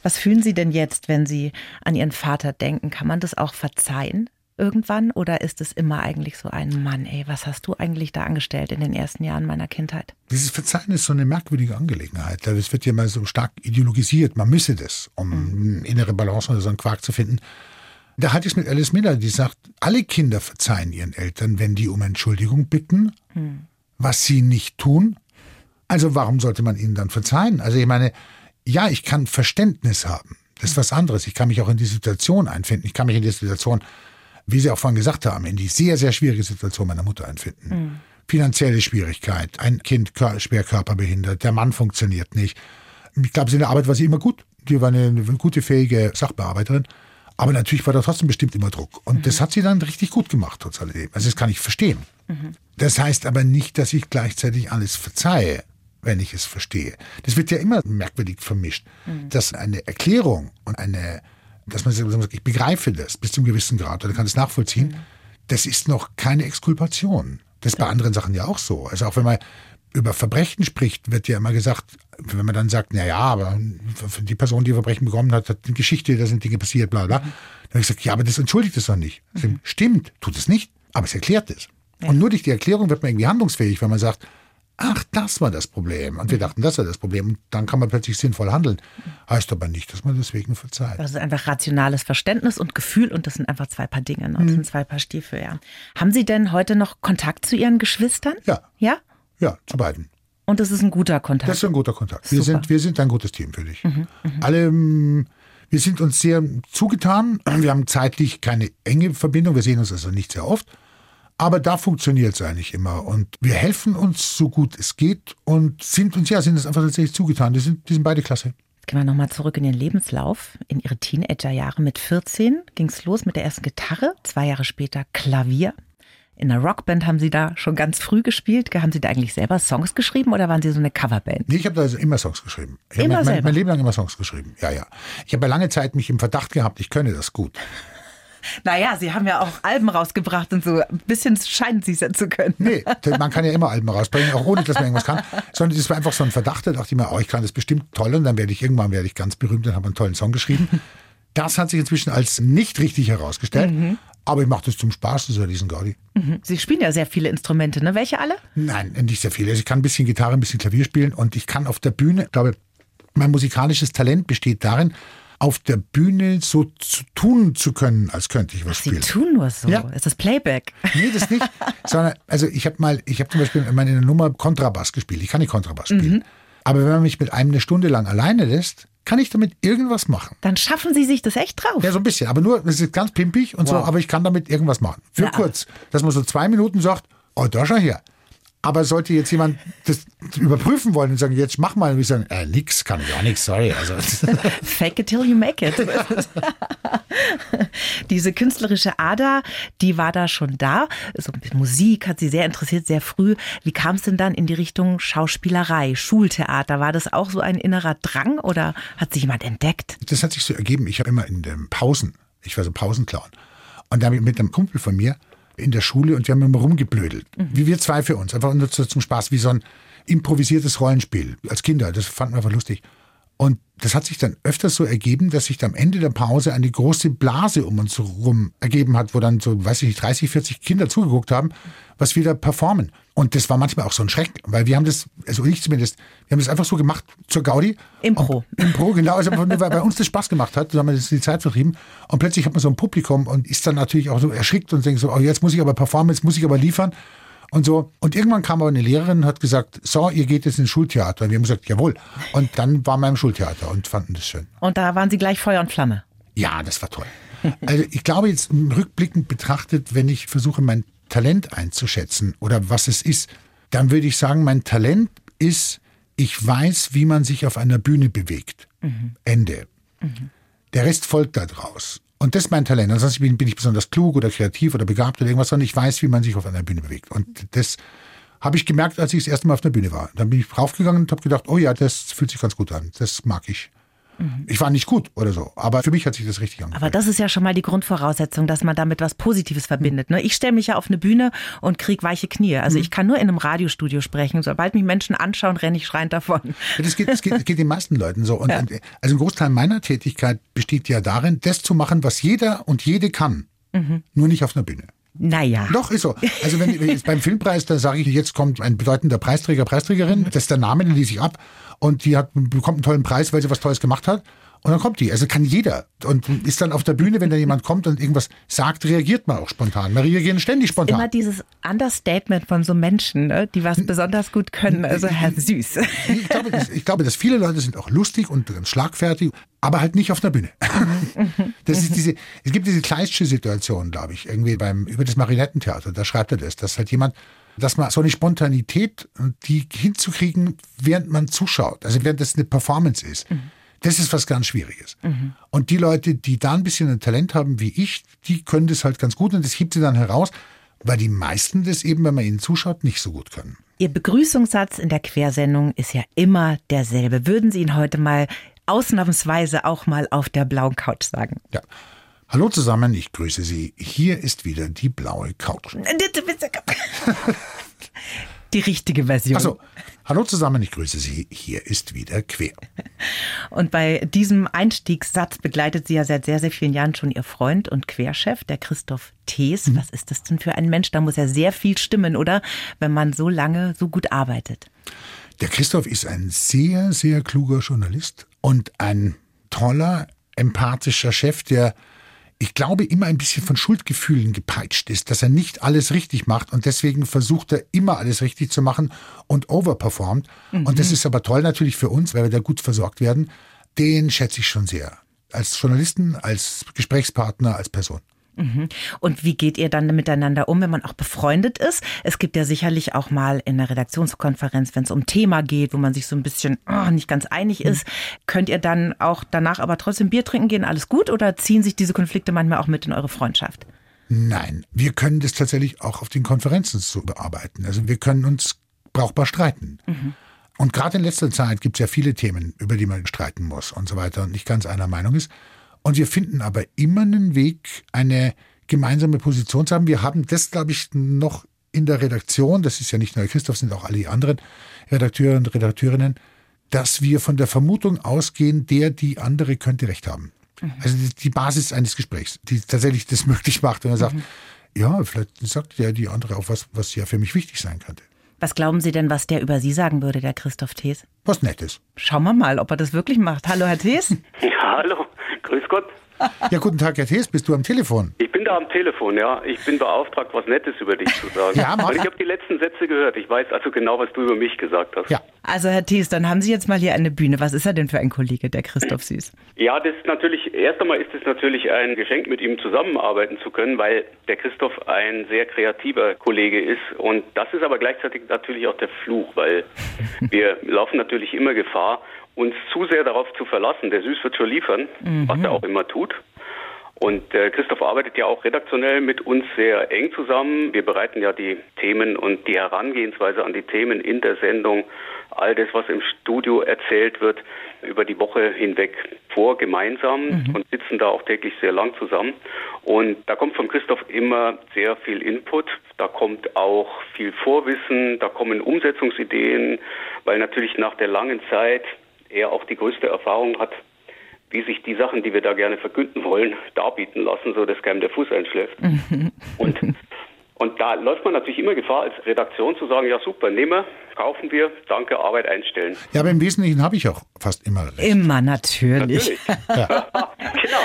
Was fühlen Sie denn jetzt, wenn Sie an Ihren Vater denken? Kann man das auch verzeihen irgendwann? Oder ist es immer eigentlich so ein Mann, ey, was hast du eigentlich da angestellt in den ersten Jahren meiner Kindheit? Dieses Verzeihen ist so eine merkwürdige Angelegenheit. Es wird ja mal so stark ideologisiert. Man müsse das, um eine innere Balance oder so einen Quark zu finden. Da hatte ich es mit Alice Miller, die sagt, alle Kinder verzeihen ihren Eltern, wenn die um Entschuldigung bitten, was sie nicht tun. Also warum sollte man ihnen dann verzeihen? Also ich meine, ja, ich kann Verständnis haben. Das ist was anderes. Ich kann mich auch in die Situation einfinden. Ich kann mich in die Situation, wie Sie auch vorhin gesagt haben, in die sehr, sehr schwierige Situation meiner Mutter einfinden. Finanzielle Schwierigkeit, ein Kind schwer körperbehindert, der Mann funktioniert nicht. Ich glaube, in der Arbeit war sie immer gut. Die war eine, eine gute, fähige Sachbearbeiterin. Aber natürlich war da trotzdem bestimmt immer Druck. Und das hat sie dann richtig gut gemacht, trotz alledem. Also das kann ich verstehen. Das heißt aber nicht, dass ich gleichzeitig alles verzeihe, wenn ich es verstehe. Das wird ja immer merkwürdig vermischt, dass eine Erklärung und eine, dass man sagt, ich begreife das bis zum gewissen Grad oder kann es nachvollziehen, das ist noch keine Exkulpation. Das ist bei anderen Sachen ja auch so. Also auch wenn man über Verbrechen spricht, wird ja immer gesagt, wenn man dann sagt, na ja, aber für die Person, die Verbrechen bekommen hat, hat eine Geschichte, da sind Dinge passiert, bla bla. Dann habe ich gesagt, ja, aber das entschuldigt es doch nicht. Ich sage, Stimmt, tut es nicht. Aber es erklärt es. Und nur durch die Erklärung wird man irgendwie handlungsfähig, wenn man sagt, ach, das war das Problem. Und wir dachten, das war das Problem. Und dann kann man plötzlich sinnvoll handeln. Heißt aber nicht, dass man deswegen verzeiht. Das ist einfach rationales Verständnis und Gefühl und das sind einfach zwei Paar Dinge. Ne? Das Mhm. sind zwei Paar Stiefel, ja. Haben Sie denn heute noch Kontakt zu Ihren Geschwistern? Ja. Ja? Ja, zu beiden. Und das ist ein guter Kontakt. Das ist ein guter Kontakt. Wir Super. sind, wir sind ein gutes Team für dich. Alle, ähm, wir sind uns sehr zugetan. Wir haben zeitlich keine enge Verbindung. Wir sehen uns also nicht sehr oft. Aber da funktioniert es eigentlich immer. Und wir helfen uns so gut es geht und sind uns, ja, sind uns einfach tatsächlich zugetan. Die sind, die sind beide klasse. Jetzt gehen wir nochmal zurück in Ihren Lebenslauf. In Ihre Teenagerjahre mit 14 ging es los mit der ersten Gitarre, zwei Jahre später Klavier. In einer Rockband haben Sie da schon ganz früh gespielt. Haben Sie da eigentlich selber Songs geschrieben oder waren Sie so eine Coverband? Nee, ich habe da also immer Songs geschrieben. Ich Immer mein, selber? mein Leben lang immer Songs geschrieben. Ja, ja. Ich habe ja lange Zeit mich im Verdacht gehabt, ich könne das gut. Naja, Sie haben ja auch Alben rausgebracht und so. Ein bisschen scheinen Sie es ja zu können. Nee, man kann ja immer Alben rausbringen, auch ohne, dass man irgendwas kann. Sondern das war einfach so ein Verdacht, da dachte ich mir, oh, ich kann das bestimmt toll und dann werde ich irgendwann werde ich ganz berühmt und habe einen tollen Song geschrieben. Das hat sich inzwischen als nicht richtig herausgestellt. Aber ich mache das zum Spaß, das ist ja diesen Gaudi. Sie spielen ja sehr viele Instrumente, ne? Welche alle? Nein, nicht sehr viel. Also ich kann ein bisschen Gitarre, ein bisschen Klavier spielen und ich kann auf der Bühne, ich glaube, mein musikalisches Talent besteht darin, auf der Bühne so zu tun zu können, als könnte ich was Sie spielen. tun nur so. Ja. Ist das Playback? Nee, das nicht. sondern, also ich habe mal, ich habe zum Beispiel mal in einer Nummer Kontrabass gespielt. Ich kann nicht Kontrabass spielen. Aber wenn man mich mit einem eine Stunde lang alleine lässt, kann ich damit irgendwas machen. Dann schaffen Sie sich das echt drauf. Ja, so ein bisschen. Aber nur, das ist ganz pimpig und so, aber ich kann damit irgendwas machen. Für Ja. kurz. Dass man so zwei Minuten sagt, oh, da schau her. Aber sollte jetzt jemand das überprüfen wollen und sagen, jetzt mach mal, und ich sagen, äh, nix, kann ich auch nix, sorry. Also, Fake it till you make it. Diese künstlerische Ader, die war da schon da. So Musik hat sie sehr interessiert, sehr früh. Wie kam es denn dann in die Richtung Schauspielerei, Schultheater? War das auch so ein innerer Drang oder hat sich jemand entdeckt? das hat sich so ergeben. Ich habe immer in den Pausen, ich war so Pausenclown. Und da habe ich mit einem Kumpel von mir in der Schule und wir haben immer rumgeblödelt. Wie wir zwei für uns. Einfach nur zum Spaß, wie so ein improvisiertes Rollenspiel. Als Kinder. Das fanden wir einfach lustig. Und das hat sich dann öfters so ergeben, dass sich am Ende der Pause eine große Blase um uns herum ergeben hat, wo dann so, weiß ich nicht, 30, 40 Kinder zugeguckt haben, was wir da performen. Und das war manchmal auch so ein Schreck, weil wir haben das, also ich zumindest, wir haben das einfach so gemacht zur Gaudi. Impro. Und, Impro, genau, also einfach nur, weil bei uns das Spaß gemacht hat, so haben wir das die Zeit vertrieben. Und plötzlich hat man so ein Publikum und ist dann natürlich auch so erschrickt und denkt so, oh, jetzt muss ich aber performen, jetzt muss ich aber liefern. Und so. Und irgendwann kam aber eine Lehrerin und hat gesagt, so, ihr geht jetzt ins Schultheater. Und wir haben gesagt, jawohl. Und dann waren wir im Schultheater und fanden das schön. Und da waren Sie gleich Feuer und Flamme. Ja, das war toll. Also ich glaube jetzt rückblickend betrachtet, wenn ich versuche, mein Talent einzuschätzen oder was es ist, dann würde ich sagen, mein Talent ist, ich weiß, wie man sich auf einer Bühne bewegt. Ende. Der Rest folgt daraus. Und das ist mein Talent. Ansonsten bin, bin ich besonders klug oder kreativ oder begabt oder irgendwas, sondern ich weiß, wie man sich auf einer Bühne bewegt. Und das habe ich gemerkt, als ich das erste Mal auf der Bühne war. Dann bin ich raufgegangen und habe gedacht, oh ja, das fühlt sich ganz gut an. Das mag ich. Ich war nicht gut oder so, aber für mich hat sich das richtig angefühlt. Aber das ist ja schon mal die Grundvoraussetzung, dass man damit was Positives verbindet. Ne? Ich stelle mich ja auf eine Bühne und krieg weiche Knie. Also ich kann nur in einem Radiostudio sprechen. Sobald mich Menschen anschauen, renne ich schreiend davon. Ja, das geht, das geht, das geht den meisten Leuten so. Und, und, also ein Großteil meiner Tätigkeit besteht ja darin, das zu machen, was jeder und jede kann. Nur nicht auf einer Bühne. Naja. Doch, ist so. Also wenn, wenn jetzt beim Filmpreis, da sage ich, jetzt kommt ein bedeutender Preisträger, Preisträgerin, das ist der Name, den lese ich ab und die hat, bekommt einen tollen Preis, weil sie was Tolles gemacht hat. Und dann kommt die. Also kann jeder. Und ist dann auf der Bühne, wenn da jemand kommt und irgendwas sagt, reagiert man auch spontan. Wir reagieren ständig spontan. Immer dieses Understatement von so Menschen, ne, die was besonders gut können. Also Herr Süß. Ich glaube, das, ich glaube, dass viele Leute sind auch lustig und ganz schlagfertig, aber halt nicht auf einer Bühne. Das ist diese, es gibt diese Kleistsche Situation, glaube ich, irgendwie beim, über das Marinettentheater, da schreibt er das, dass halt jemand, dass man so eine Spontanität, die hinzukriegen, während man zuschaut, also während das eine Performance ist. Das ist was ganz Schwieriges. Und die Leute, die da ein bisschen ein Talent haben wie ich, die können das halt ganz gut und das hebt sie dann heraus, weil die meisten das eben, wenn man ihnen zuschaut, nicht so gut können. Ihr Begrüßungssatz in der Quersendung ist ja immer derselbe. Würden Sie ihn heute mal ausnahmsweise auch mal auf der blauen Couch sagen? Ja. Hallo zusammen, ich grüße Sie. Hier ist wieder die blaue Couch. Die richtige Version. Also, hallo zusammen, ich grüße Sie. Hier ist wieder Quer. Und bei diesem Einstiegssatz begleitet Sie ja seit sehr, sehr vielen Jahren schon Ihr Freund und Querchef, der Christoph Thees. Mhm. Was ist das denn für ein Mensch? Da muss ja sehr viel stimmen, oder? Wenn man so lange so gut arbeitet. Der Christoph ist ein sehr, sehr kluger Journalist und ein toller, empathischer Chef, der ich glaube, immer ein bisschen von Schuldgefühlen gepeitscht ist, dass er nicht alles richtig macht und deswegen versucht er immer alles richtig zu machen und overperformt. Mhm. Und das ist aber toll natürlich für uns, weil wir da gut versorgt werden. Den schätze ich schon sehr. Als Journalisten, als Gesprächspartner, als Person. Mhm. Und wie geht ihr dann miteinander um, wenn man auch befreundet ist? Es gibt ja sicherlich auch mal in der Redaktionskonferenz, wenn es um Thema geht, wo man sich so ein bisschen oh, nicht ganz einig mhm. ist, könnt ihr dann auch danach aber trotzdem Bier trinken gehen, alles gut? Oder ziehen sich diese Konflikte manchmal auch mit in eure Freundschaft? Nein, wir können das tatsächlich auch auf den Konferenzen so bearbeiten. Also wir können uns brauchbar streiten. Mhm. Und gerade in letzter Zeit gibt es ja viele Themen, über die man streiten muss und so weiter und nicht ganz einer Meinung ist. Und wir finden aber immer einen Weg, eine gemeinsame Position zu haben. Wir haben das, glaube ich, noch in der Redaktion, das ist ja nicht nur Christoph, sind auch alle anderen Redakteure und Redakteurinnen, dass wir von der Vermutung ausgehen, der, die andere könnte recht haben. Mhm. Also die Basis eines Gesprächs, die tatsächlich das möglich macht, wenn er sagt, mhm. ja, vielleicht sagt der die andere auch was, was ja für mich wichtig sein könnte. Was glauben Sie denn, was der über Sie sagen würde, der Christoph Thees? Was Nettes. Schauen wir mal, ob er das wirklich macht. Hallo, Herr Thees. Ja, hallo. Grüß Gott. Ja, guten Tag, Herr Thees, bist du am Telefon? Ich bin da am Telefon, ja. Ich bin beauftragt, was Nettes über dich zu sagen. ja, mach. Und ich habe die letzten Sätze gehört. Ich weiß also genau, was du über mich gesagt hast. Ja. Also, Herr Thees, dann haben Sie jetzt mal hier eine Bühne. Was ist er denn für ein Kollege, der Christoph Süß? Ja, das ist natürlich, erst einmal ist es natürlich ein Geschenk, mit ihm zusammenarbeiten zu können, weil der Christoph ein sehr kreativer Kollege ist. Und das ist aber gleichzeitig natürlich auch der Fluch, weil wir laufen natürlich immer Gefahr, uns zu sehr darauf zu verlassen. Der Süß wird schon liefern, mhm. was er auch immer tut. Und äh, Christoph arbeitet ja auch redaktionell mit uns sehr eng zusammen. Wir bereiten ja die Themen und die Herangehensweise an die Themen in der Sendung, all das, was im Studio erzählt wird, über die Woche hinweg vor, gemeinsam mhm. und sitzen da auch täglich sehr lang zusammen. Und da kommt von Christoph immer sehr viel Input. Da kommt auch viel Vorwissen, da kommen Umsetzungsideen, weil natürlich nach der langen Zeit er auch die größte Erfahrung hat, wie sich die Sachen, die wir da gerne verkünden wollen, darbieten lassen, so dass keinem der Fuß einschläft. und und da läuft man natürlich immer Gefahr, als Redaktion zu sagen, ja super, nehmen wir, kaufen wir, danke, Arbeit einstellen. Ja, aber im Wesentlichen habe ich auch fast immer recht. Immer, natürlich. natürlich. Ja. genau.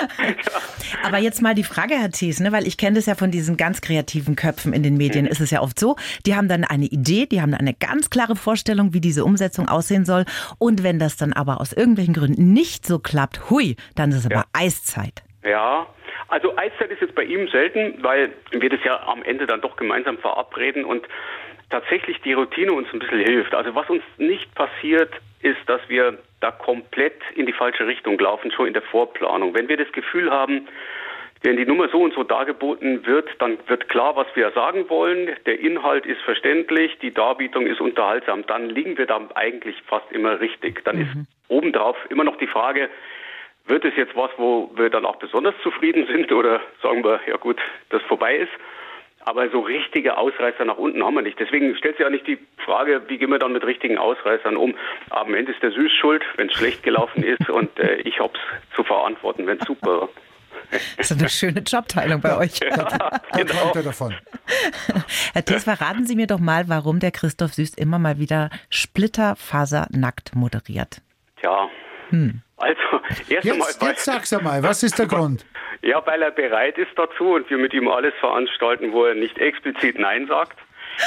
Aber jetzt mal die Frage, Herr Thies, ne, weil ich kenne das ja von diesen ganz kreativen Köpfen in den Medien, mhm. ist es ja oft so, die haben dann eine Idee, die haben eine ganz klare Vorstellung, wie diese Umsetzung aussehen soll. Und wenn das dann aber aus irgendwelchen Gründen nicht so klappt, hui, dann ist es aber ja. Eiszeit. Ja, also Eiszeit ist jetzt bei ihm selten, weil wir das ja am Ende dann doch gemeinsam verabreden und tatsächlich die Routine uns ein bisschen hilft. Also was uns nicht passiert, ist, dass wir da komplett in die falsche Richtung laufen, schon in der Vorplanung. Wenn wir das Gefühl haben, wenn die Nummer so und so dargeboten wird, dann wird klar, was wir sagen wollen. Der Inhalt ist verständlich, die Darbietung ist unterhaltsam. Dann liegen wir da eigentlich fast immer richtig. Dann mhm. ist obendrauf immer noch die Frage, wird es jetzt was, wo wir dann auch besonders zufrieden sind oder sagen wir, ja gut, das vorbei ist? Aber so richtige Ausreißer nach unten haben wir nicht. Deswegen stellt sich ja nicht die Frage, wie gehen wir dann mit richtigen Ausreißern um. Am Ende ist der Süß schuld, wenn es schlecht gelaufen ist und äh, ich habe es zu verantworten, wenn es super war. Das ist eine schöne Jobteilung bei euch. Ja, genau. davon. Herr Thies, verraten Sie mir doch mal, warum der Christoph Süß immer mal wieder splitterfasernackt moderiert. Tja, hm. Also, erst jetzt, einmal. Jetzt sag's einmal, was ist der Grund? Ja, weil er bereit ist dazu und wir mit ihm alles veranstalten, wo er nicht explizit Nein sagt.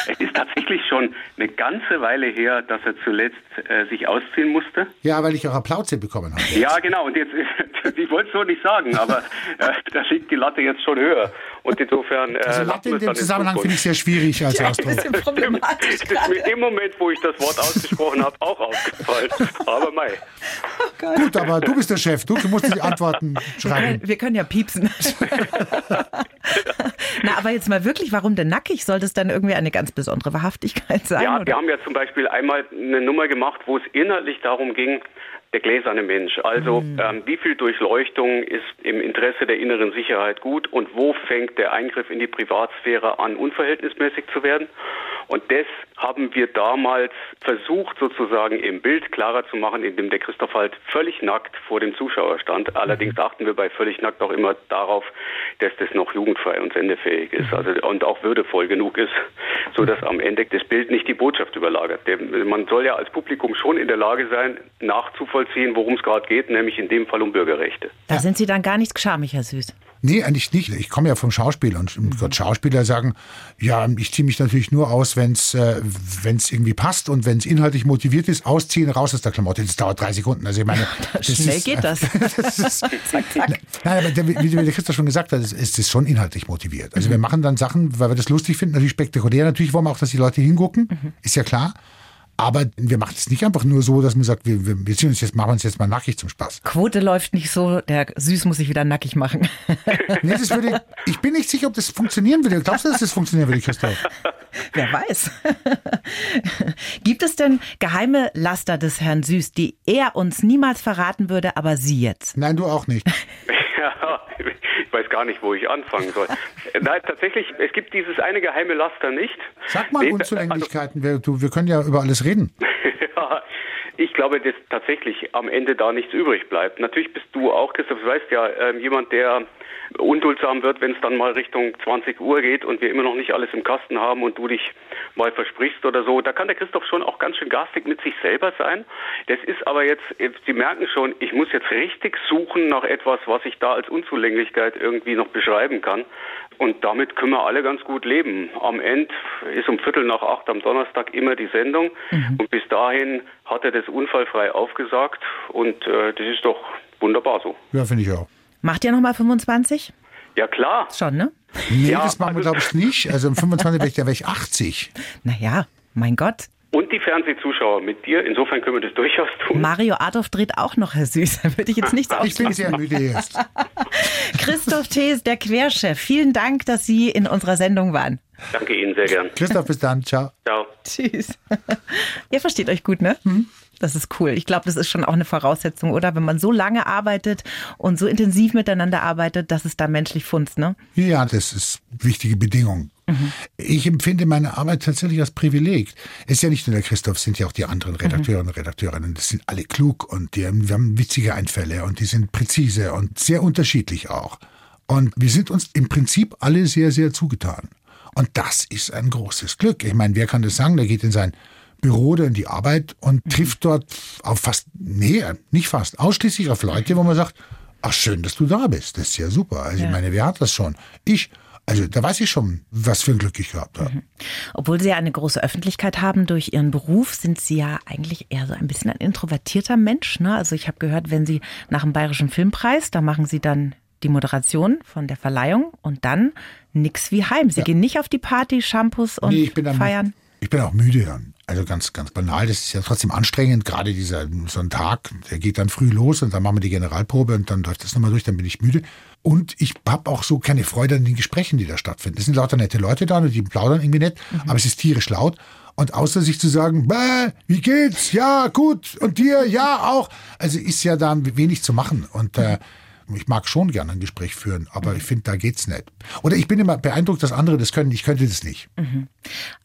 Es ist tatsächlich schon eine ganze Weile her, dass er zuletzt äh, sich ausziehen musste. Ja, weil ich auch Applaus bekommen habe. Ja, genau. Und jetzt, ich wollte es so nicht sagen, aber äh, da liegt die Latte jetzt schon höher. Und insofern. Äh, also Latte in dem Zusammenhang finde ich sehr schwierig als ja, Ausdruck. Ein bisschen problematisch das ist mir im Moment, wo ich das Wort ausgesprochen habe, auch aufgefallen. Aber mei. Oh Gut, aber du bist der Chef. Du musst die Antworten schreiben. Wir können, wir können ja piepsen. Na, aber jetzt mal wirklich, warum denn nackig? Sollte es dann irgendwie eine ganz besondere Wahrhaftigkeit sein? Ja, oder? wir haben ja zum Beispiel einmal eine Nummer gemacht, wo es inhaltlich darum ging, der gläserne Mensch. Also mhm. ähm, wie viel Durchleuchtung ist im Interesse der inneren Sicherheit gut und wo fängt der Eingriff in die Privatsphäre an, unverhältnismäßig zu werden? Und das haben wir damals versucht, sozusagen im Bild klarer zu machen, indem der Christoph halt völlig nackt vor dem Zuschauer stand. Allerdings mhm. achten wir bei völlig nackt auch immer darauf, dass das noch jugendfrei und sendefähig ist, mhm. also und auch würdevoll genug ist, so dass am Ende das Bild nicht die Botschaft überlagert. Der, man soll ja als Publikum schon in der Lage sein, nachzuvollziehen, worum es gerade geht, nämlich in dem Fall um Bürgerrechte. Da sind Sie dann gar nicht geschamig, Herr Süß. Nee, eigentlich nicht. Ich komme ja vom Schauspiel und mhm. Schauspieler sagen, ja, ich ziehe mich natürlich nur aus, wenn es äh, wenn's irgendwie passt und wenn es inhaltlich motiviert ist, ausziehen, raus aus der Klamotte. Das dauert drei Sekunden. Also ich meine, das schnell ist, geht das. das ist, zack, zack. Nein, aber der, wie der Christoph schon gesagt hat, ist es schon inhaltlich motiviert. Also mhm. wir machen dann Sachen, weil wir das lustig finden, natürlich spektakulär. Natürlich wollen wir auch, dass die Leute hingucken, mhm. ist ja klar. Aber wir machen es nicht einfach nur so, dass man sagt, wir, wir, ziehen uns jetzt, machen uns jetzt mal nackig zum Spaß. Quote läuft nicht so, der Süß muss sich wieder nackig machen. nee, würde, ich bin nicht sicher, ob das funktionieren würde. Glaubst du, dass das funktionieren würde, Christoph? Wer weiß. Gibt es denn geheime Laster des Herrn Süß, die er uns niemals verraten würde, aber Sie jetzt? Nein, du auch nicht. Ja, ich weiß gar nicht, wo ich anfangen soll. Nein, tatsächlich, es gibt dieses eine geheime Laster nicht. Sag mal Unzulänglichkeiten, wir, wir können ja über alles reden. ja, ich glaube, dass tatsächlich am Ende da nichts übrig bleibt. Natürlich bist du auch, Christoph, du weißt ja, äh, jemand, der unduldsam wird, wenn es dann mal Richtung 20 Uhr geht und wir immer noch nicht alles im Kasten haben und du dich mal versprichst oder so. Da kann der Christoph schon auch ganz schön garstig mit sich selber sein. Das ist aber jetzt, Sie merken schon, ich muss jetzt richtig suchen nach etwas, was ich da als Unzulänglichkeit irgendwie noch beschreiben kann. Und damit können wir alle ganz gut leben. Am Ende ist um Viertel nach acht am Donnerstag immer die Sendung. Mhm. Und bis dahin hat er das unfallfrei aufgesagt. Und äh, das ist doch wunderbar so. Ja, finde ich auch. Macht ihr nochmal 25? Ja, klar. Schon, ne? Nee, Ja, das machen wir, also- glaube ich, nicht. Also um 25 wäre ich, da wäre ich 80. Naja, mein Gott. Und die Fernsehzuschauer mit dir. Insofern können wir das durchaus tun. Mario Adolf dreht auch noch, Herr Süß. Da würde ich jetzt nicht Ich bin sehr müde jetzt. Christoph Thees, der Querchef. Vielen Dank, dass Sie in unserer Sendung waren. Danke Ihnen sehr gern. Christoph, bis dann. Ciao. Ciao. Tschüss. Ihr versteht euch gut, ne? Das ist cool. Ich glaube, das ist schon auch eine Voraussetzung, oder? Wenn man so lange arbeitet und so intensiv miteinander arbeitet, dass es da menschlich funzt, ne? Ja, das ist wichtige Bedingung. Ich empfinde meine Arbeit tatsächlich als Privileg. Es ist ja nicht nur der Christoph, es sind ja auch die anderen Redakteure und Redakteurinnen. Das sind alle klug und die haben, wir haben witzige Einfälle und die sind präzise und sehr unterschiedlich auch. Und wir sind uns im Prinzip alle sehr, sehr zugetan. Und das ist ein großes Glück. Ich meine, wer kann das sagen? Der geht in sein Büro oder in die Arbeit und trifft dort auf fast, nee, nicht fast, ausschließlich auf Leute, wo man sagt, ach schön, dass du da bist. Das ist ja super. Also ich meine, wer hat das schon? Ich. Also da weiß ich schon, was für ein Glück ich gehabt habe. Obwohl Sie ja eine große Öffentlichkeit haben durch Ihren Beruf, sind Sie ja eigentlich eher so ein bisschen ein introvertierter Mensch. Ne? Also ich habe gehört, wenn Sie nach dem Bayerischen Filmpreis, da machen Sie dann die Moderation von der Verleihung und dann nix wie heim. Sie gehen nicht auf die Party, Shampoos und Nee, ich bin dann, feiern. Ich bin auch müde dann. Also ganz, ganz banal. Das ist ja trotzdem anstrengend. Gerade dieser, so ein Tag, der geht dann früh los und dann machen wir die Generalprobe und dann läuft das nochmal durch, dann bin ich müde. Und ich habe auch so keine Freude an den Gesprächen, die da stattfinden. Es sind lauter nette Leute da und die plaudern irgendwie nett, aber es ist tierisch laut. Und außer sich zu sagen, Bäh, wie geht's? Ja, gut. Und dir? Ja, auch. Also ist ja da wenig zu machen. Und äh, ich mag schon gerne ein Gespräch führen, aber ich finde, da geht's nicht. Oder ich bin immer beeindruckt, dass andere das können. Ich könnte das nicht.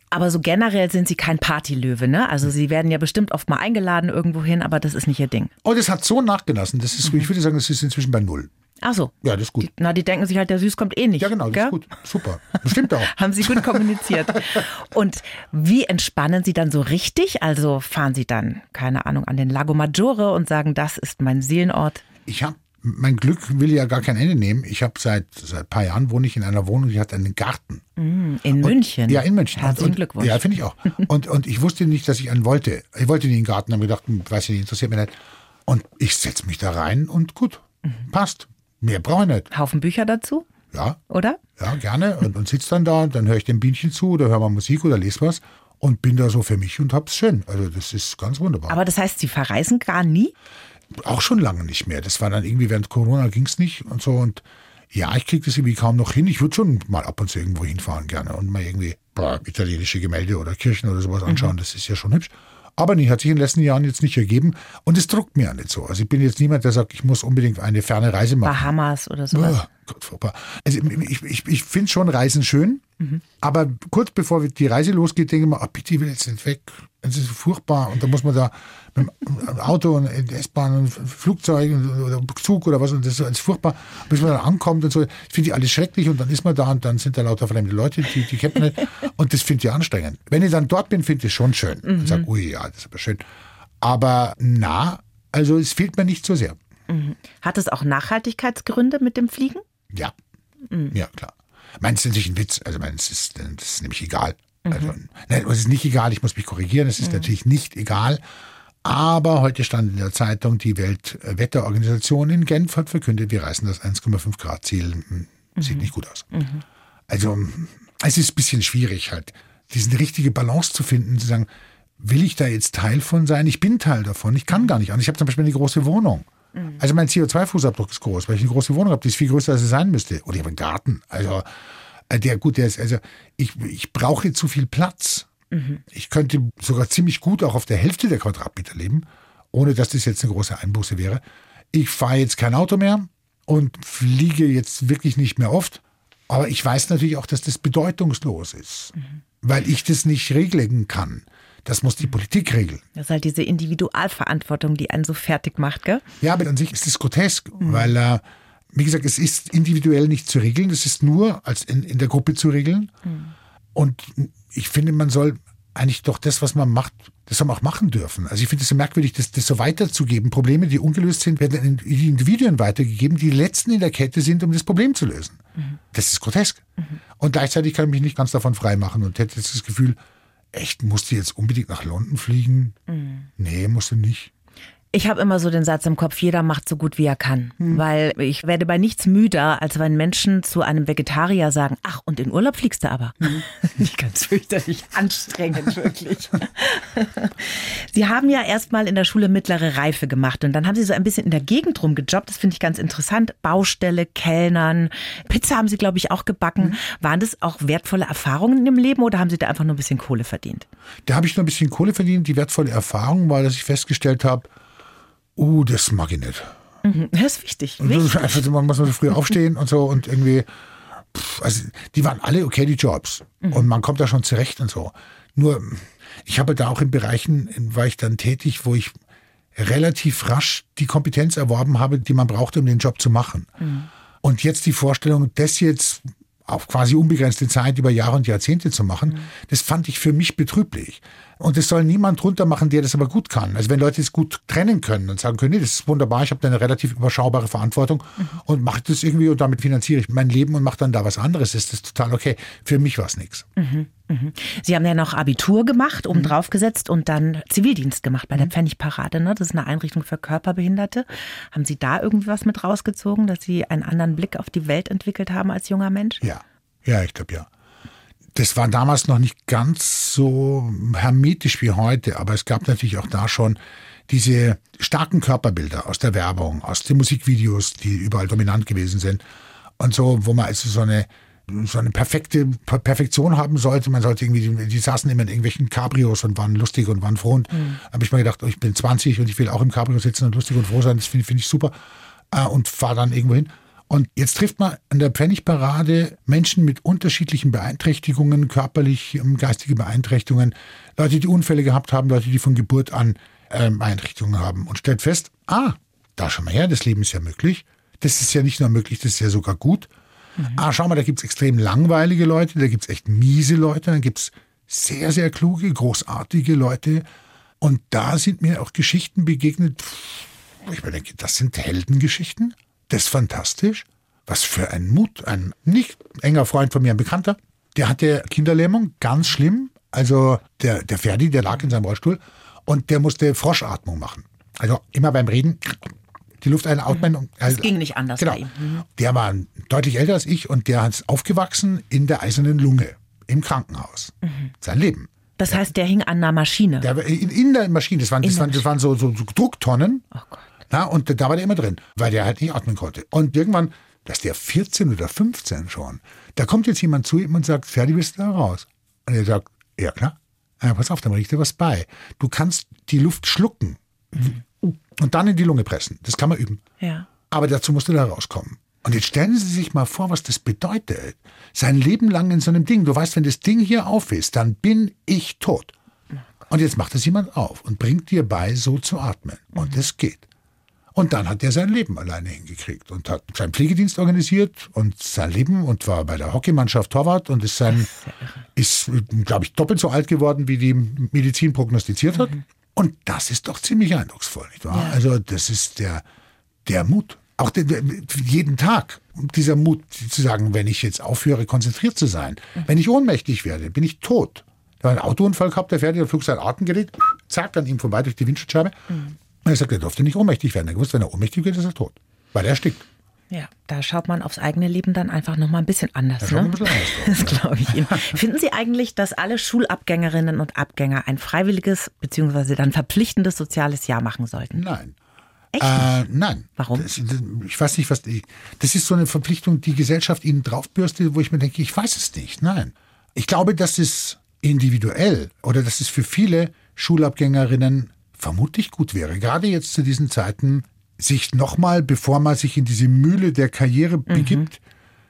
Aber so generell sind Sie kein Partylöwe, ne? Also Sie werden ja bestimmt oft mal eingeladen irgendwo hin, aber das ist nicht Ihr Ding. Und es hat so nachgelassen. Das ist, ich würde sagen, das ist inzwischen bei null. Ach so. Ja, das ist gut. Die, na, die denken sich halt, der Süß kommt eh nicht. Ja, genau, das gell? ist gut. Super. Bestimmt auch. Haben Sie gut kommuniziert. Und wie entspannen Sie dann so richtig? Also fahren Sie dann, keine Ahnung, an den Lago Maggiore und sagen, das ist mein Seelenort? Ich habe mein Glück will ja gar kein Ende nehmen. Ich habe seit seit ein paar Jahren wohne ich in einer Wohnung, die hat einen Garten. In München. Ja, in München. Herzlichen und, Glückwunsch. Ja, finde ich auch. Und, und ich wusste nicht, dass ich einen wollte. Ich wollte nie einen Garten, habe gedacht, hm, weiß ich nicht, interessiert mich nicht. Und ich setze mich da rein und gut, Mhm. passt. Mehr brauche ich nicht. Haufen Bücher dazu, Ja, oder? ja, gerne. Und, und sitze dann da und dann höre ich dem Bienchen zu oder höre mal Musik oder lese was und bin da so für mich und hab's schön. Also das ist ganz wunderbar. Aber das heißt, Sie verreisen gar nie? auch schon lange nicht mehr. Das war dann irgendwie während Corona ging's nicht und so. Und ja, ich kriege das irgendwie kaum noch hin. Ich würde schon mal ab und zu irgendwo hinfahren gerne und mal irgendwie boah, italienische Gemälde oder Kirchen oder sowas anschauen. Das ist ja schon hübsch. Aber nee, hat sich in den letzten Jahren jetzt nicht ergeben. Und es druckt mir ja nicht so. Also ich bin jetzt niemand, der sagt, ich muss unbedingt eine ferne Reise machen. Bahamas oder sowas? Uah, Furchtbar. Also ich, ich, ich finde schon Reisen schön, aber kurz bevor die Reise losgeht, denke ich mir, oh, bitte, ich will jetzt nicht weg. Es ist furchtbar und da muss man da mit dem Auto und S-Bahn und Flugzeug oder Zug oder was und das ist furchtbar, bis man dann ankommt und so. Ich finde die alles schrecklich und dann ist man da und dann sind da lauter fremde Leute, die, die kennt man nicht und das finde ich anstrengend. Wenn ich dann dort bin, finde ich es schon schön und sage, ui, ja, das ist aber schön. Aber na, also es fehlt mir nicht so sehr. Hat es auch Nachhaltigkeitsgründe mit dem Fliegen? Ja. Ja, klar. Meins ist natürlich ein Witz. Also meins ist, das ist nämlich egal. Also, nein, es ist nicht egal, ich muss mich korrigieren, es ist natürlich nicht egal. Aber heute stand in der Zeitung, die Weltwetterorganisation in Genf hat verkündet, wir reißen das 1,5 Grad Ziel. Hm, Sieht nicht gut aus. Also es ist ein bisschen schwierig halt, diese richtige Balance zu finden, zu sagen, will ich da jetzt Teil von sein? Ich bin Teil davon, ich kann gar nicht. Und ich habe zum Beispiel eine große Wohnung. Also mein CO2-Fußabdruck ist groß, weil ich eine große Wohnung habe, die ist viel größer, als sie sein müsste. Oder ich habe einen Garten. Also äh, der gut, der ist, also ich, ich brauche zu viel Platz. Ich könnte sogar ziemlich gut auch auf der Hälfte der Quadratmeter leben, ohne dass das jetzt eine große Einbuße wäre. Ich fahre jetzt kein Auto mehr und fliege jetzt wirklich nicht mehr oft. Aber ich weiß natürlich auch, dass das bedeutungslos ist, weil ich das nicht regeln kann. Das muss die Politik regeln. Das ist halt diese Individualverantwortung, die einen so fertig macht, gell? Ja, aber an sich ist es grotesk, weil, äh, wie gesagt, es ist individuell nicht zu regeln, es ist nur als in, in der Gruppe zu regeln. Und ich finde, man soll eigentlich doch das, was man macht, das soll man auch machen dürfen. Also ich finde es so merkwürdig, das, das so weiterzugeben. Probleme, die ungelöst sind, werden an die Individuen weitergegeben, die letzten in der Kette sind, um das Problem zu lösen. Das ist grotesk. Und gleichzeitig kann ich mich nicht ganz davon freimachen und hätte jetzt das Gefühl, echt, musst du jetzt unbedingt nach London fliegen? Nee, musst du nicht. Ich habe immer so den Satz im Kopf, jeder macht so gut wie er kann. Weil ich werde bei nichts müder, als wenn Menschen zu einem Vegetarier sagen, ach, und in Urlaub fliegst du aber. Nicht ganz fürchterlich anstrengend, wirklich. Sie haben ja erstmal in der Schule mittlere Reife gemacht und dann haben Sie so ein bisschen in der Gegend rumgejobbt. Das finde ich ganz interessant. Baustelle, Kellnern, Pizza haben Sie, glaube ich, auch gebacken. Waren das auch wertvolle Erfahrungen im Leben oder haben Sie da einfach nur ein bisschen Kohle verdient? Da habe ich nur ein bisschen Kohle verdient. Die wertvolle Erfahrung war, dass ich festgestellt habe, uh, das mag ich nicht. Das ist wichtig. Und wichtig. einfach, man muss so früh aufstehen und so und irgendwie, pff, also die waren alle okay, die Jobs. Und man kommt da schon zurecht und so. Nur, ich habe da auch in Bereichen, war ich dann tätig, wo ich relativ rasch die Kompetenz erworben habe, die man brauchte, um den Job zu machen. Und jetzt die Vorstellung, das jetzt auf quasi unbegrenzte Zeit über Jahre und Jahrzehnte zu machen, das fand ich für mich betrüblich. Und es soll niemand drunter machen, der das aber gut kann. Also wenn Leute es gut trennen können und sagen können, nee, das ist wunderbar, ich habe da eine relativ überschaubare Verantwortung und mache das irgendwie und damit finanziere ich mein Leben und mache dann da was anderes, ist das total okay. Für mich war es nichts. Sie haben ja noch Abitur gemacht, oben drauf gesetzt und dann Zivildienst gemacht bei der Pfennigparade. Ne? Das ist eine Einrichtung für Körperbehinderte. Haben Sie da irgendwie was mit rausgezogen, dass Sie einen anderen Blick auf die Welt entwickelt haben als junger Mensch? Ja, ja, ich glaube ja. Das war damals noch nicht ganz so hermetisch wie heute, aber es gab natürlich auch da schon diese starken Körperbilder aus der Werbung, aus den Musikvideos, die überall dominant gewesen sind und so, wo man also so eine so eine perfekte Per- Perfektion haben sollte. Man sollte irgendwie, die, saßen immer in irgendwelchen Cabrios und waren lustig und waren froh. Und habe ich mir gedacht, oh, ich bin 20 und ich will auch im Cabrio sitzen und lustig und froh sein. Das finde finde ich super. Äh, und fahre dann irgendwo hin. Und jetzt trifft man an der Pfennigparade Menschen mit unterschiedlichen Beeinträchtigungen, körperlich, ähm, geistige Beeinträchtigungen, Leute, die Unfälle gehabt haben, Leute, die von Geburt an ähm, Beeinträchtigungen haben und stellt fest, ah, da schau mal her, das Leben ist ja möglich. Das ist ja nicht nur möglich, das ist ja sogar gut. Ah, schau mal, da gibt's extrem langweilige Leute, da gibt's echt miese Leute, dann gibt's sehr, sehr kluge, großartige Leute. Und da sind mir auch Geschichten begegnet, ich denke, das sind Heldengeschichten. Das ist fantastisch. Was für ein Mut. Ein nicht enger Freund von mir, ein Bekannter, der hatte Kinderlähmung, ganz schlimm. Also der, der Ferdi, der lag in seinem Rollstuhl und der musste Froschatmung machen. Also immer beim Reden die Luft einatmen. und- Das ging nicht anders Genau. bei ihm. Mhm. Der war deutlich älter als ich und der ist aufgewachsen in der eisernen Lunge im Krankenhaus. Mhm. Sein Leben. Das heißt, der hing an einer Maschine. Der in, in der Maschine, das waren, das In waren, das waren so, so, so Drucktonnen. oh Gott. Na, und da war der immer drin, weil der halt nicht atmen konnte. Und irgendwann, dass der 14 oder 15 schon, da kommt jetzt jemand zu ihm und sagt, Ferdi, bist du da raus? Und er sagt, ja klar. Ja, pass auf, dann ich dir was bei. Du kannst die Luft schlucken und dann in die Lunge pressen. Das kann man üben. Ja. Aber dazu musst du da rauskommen. Und jetzt stellen Sie sich mal vor, was das bedeutet. Sein Leben lang in so einem Ding. Du weißt, wenn das Ding hier auf ist, dann bin ich tot. Und jetzt macht es jemand auf und bringt dir bei, so zu atmen. Und es geht. Und dann hat er sein Leben alleine hingekriegt und hat seinen Pflegedienst organisiert und sein Leben und war bei der Hockeymannschaft Torwart und ist sein, ist, glaube ich, doppelt so alt geworden, wie die Medizin prognostiziert hat. Und das ist doch ziemlich eindrucksvoll, nicht wahr? Also, das ist der, der Mut. Auch den, jeden Tag dieser Mut zu sagen, wenn ich jetzt aufhöre, konzentriert zu sein, wenn ich ohnmächtig werde, bin ich tot. Da war ein Autounfall gehabt, der fährt, der flog sein Atemgerät, zack, an ihm vorbei durch die Windschutzscheibe. Und er sagt, er durfte nicht ohnmächtig werden. Er gewusst, wenn er ohnmächtig wird, ist er tot. Weil er erstickt. Ja, da schaut man aufs eigene Leben dann einfach nochmal ein bisschen anders. Da Ne? ein bisschen anders drauf, Das glaube ich Ihnen. Finden Sie eigentlich, dass alle Schulabgängerinnen und Abgänger ein freiwilliges bzw. dann verpflichtendes soziales Jahr machen sollten? Nein. Echt? Äh, nein. Warum? Das, das, ich weiß nicht, was. Die, das ist so eine Verpflichtung, die Gesellschaft ihnen draufbürstet, wo ich mir denke, ich weiß es nicht. Nein. Ich glaube, dass es individuell oder dass es für viele Schulabgängerinnen vermutlich gut wäre, gerade jetzt zu diesen Zeiten, sich nochmal, bevor man sich in diese Mühle der Karriere begibt,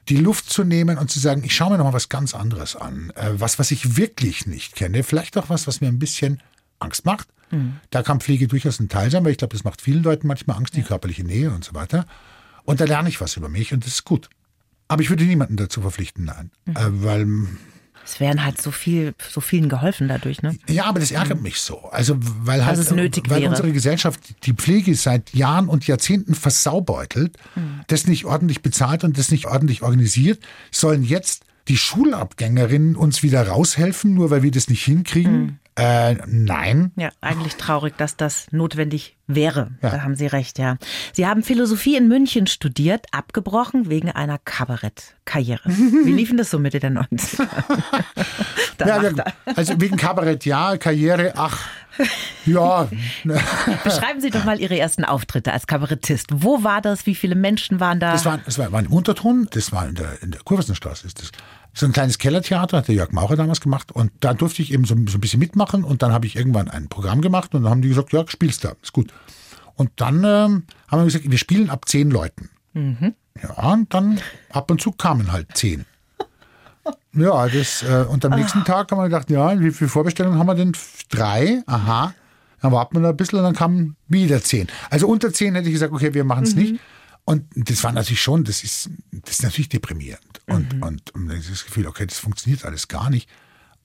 die Luft zu nehmen und zu sagen, ich schaue mir nochmal was ganz anderes an. Äh, was, was ich wirklich nicht kenne. Vielleicht auch was, was mir ein bisschen Angst macht. Da kann Pflege durchaus ein Teil sein, weil ich glaube, das macht vielen Leuten manchmal Angst, die körperliche Nähe und so weiter. Und da lerne ich was über mich und das ist gut. Aber ich würde niemanden dazu verpflichten, nein. Äh, weil Es wären halt so viel, so vielen geholfen dadurch, ne? Ja, aber das ärgert mich so. Also, weil halt, nötig weil wäre. unsere Gesellschaft die Pflege seit Jahren und Jahrzehnten versaubeutelt, das nicht ordentlich bezahlt und das nicht ordentlich organisiert, sollen jetzt die Schulabgängerinnen uns wieder raushelfen, nur weil wir das nicht hinkriegen? Äh, nein. Ja, eigentlich traurig, dass das notwendig wäre. Ja. Da haben Sie recht, ja. Sie haben Philosophie in München studiert, abgebrochen wegen einer Kabarettkarriere. Wie lief denn das so Mitte der 90er? da Ja, also wegen Kabarett, ja, Karriere, ach, ja. Beschreiben Sie doch mal Ihre ersten Auftritte als Kabarettist. Wo war das? Wie viele Menschen waren da? Das war, das war, war im Unterton, das war in der, in der Kurvenstraße. Ist das. So ein kleines Kellertheater hat der Jörg Maurer damals gemacht und da durfte ich eben so, so ein bisschen mitmachen und dann habe ich irgendwann ein Programm gemacht und dann haben die gesagt, Jörg, spielst da, ist gut. Und dann ähm, haben wir gesagt, wir spielen ab zehn Leuten. Ja, und dann ab und zu kamen halt zehn. Ja, das, äh, und am nächsten Tag haben wir gedacht, ja, wie viele Vorbestellungen haben wir denn? Drei, aha. Dann warten wir noch ein bisschen und dann kamen wieder zehn. Also unter zehn hätte ich gesagt, okay, wir machen es nicht. Und das war natürlich schon, das ist, das ist natürlich deprimierend. Und, und, und dann ist das Gefühl, okay, das funktioniert alles gar nicht.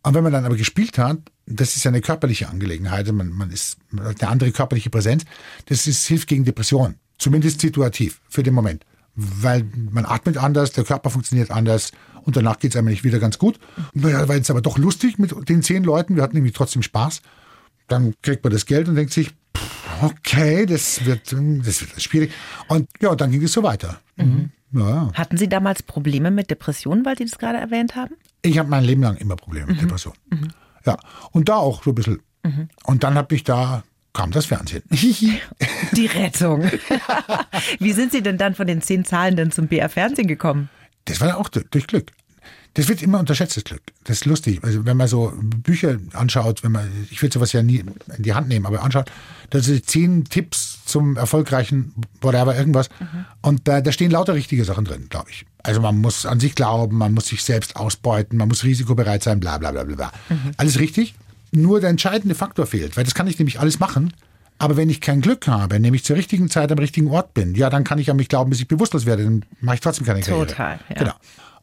Und wenn man dann aber gespielt hat, das ist ja eine körperliche Angelegenheit, man, man, ist, man hat eine andere körperliche Präsenz, das ist, hilft gegen Depressionen. Zumindest situativ, für den Moment. Weil man atmet anders, der Körper funktioniert anders und danach geht es einem nicht wieder ganz gut. Naja, war jetzt aber doch lustig mit den zehn Leuten, wir hatten irgendwie trotzdem Spaß. Dann kriegt man das Geld und denkt sich, okay, das wird, das wird schwierig. Und ja, dann ging es so weiter. Ja. Hatten Sie damals Probleme mit Depressionen, weil Sie das gerade erwähnt haben? Ich habe mein Leben lang immer Probleme mit Depressionen. Ja, und da auch so ein bisschen. Und dann habe ich da, kam das Fernsehen. Die Rettung. Wie sind Sie denn dann von den zehn Zahlenden zum BR Fernsehen gekommen? Das war ja auch durch Glück. Das wird immer unterschätzt, das Glück. Das ist lustig. Also wenn man so Bücher anschaut, wenn man, ich will sowas ja nie in die Hand nehmen, aber anschaut, da sind zehn Tipps zum erfolgreichen whatever, irgendwas. Und da, da stehen lauter richtige Sachen drin, glaube ich. Also man muss an sich glauben, man muss sich selbst ausbeuten, man muss risikobereit sein, bla bla bla bla. bla. Alles richtig. Nur der entscheidende Faktor fehlt, weil das kann ich nämlich alles machen. Aber wenn ich kein Glück habe, nämlich zur richtigen Zeit am richtigen Ort bin, ja, dann kann ich an mich glauben, bis ich bewusstlos werde, dann mache ich trotzdem keine Karriere. Total, ja. Genau.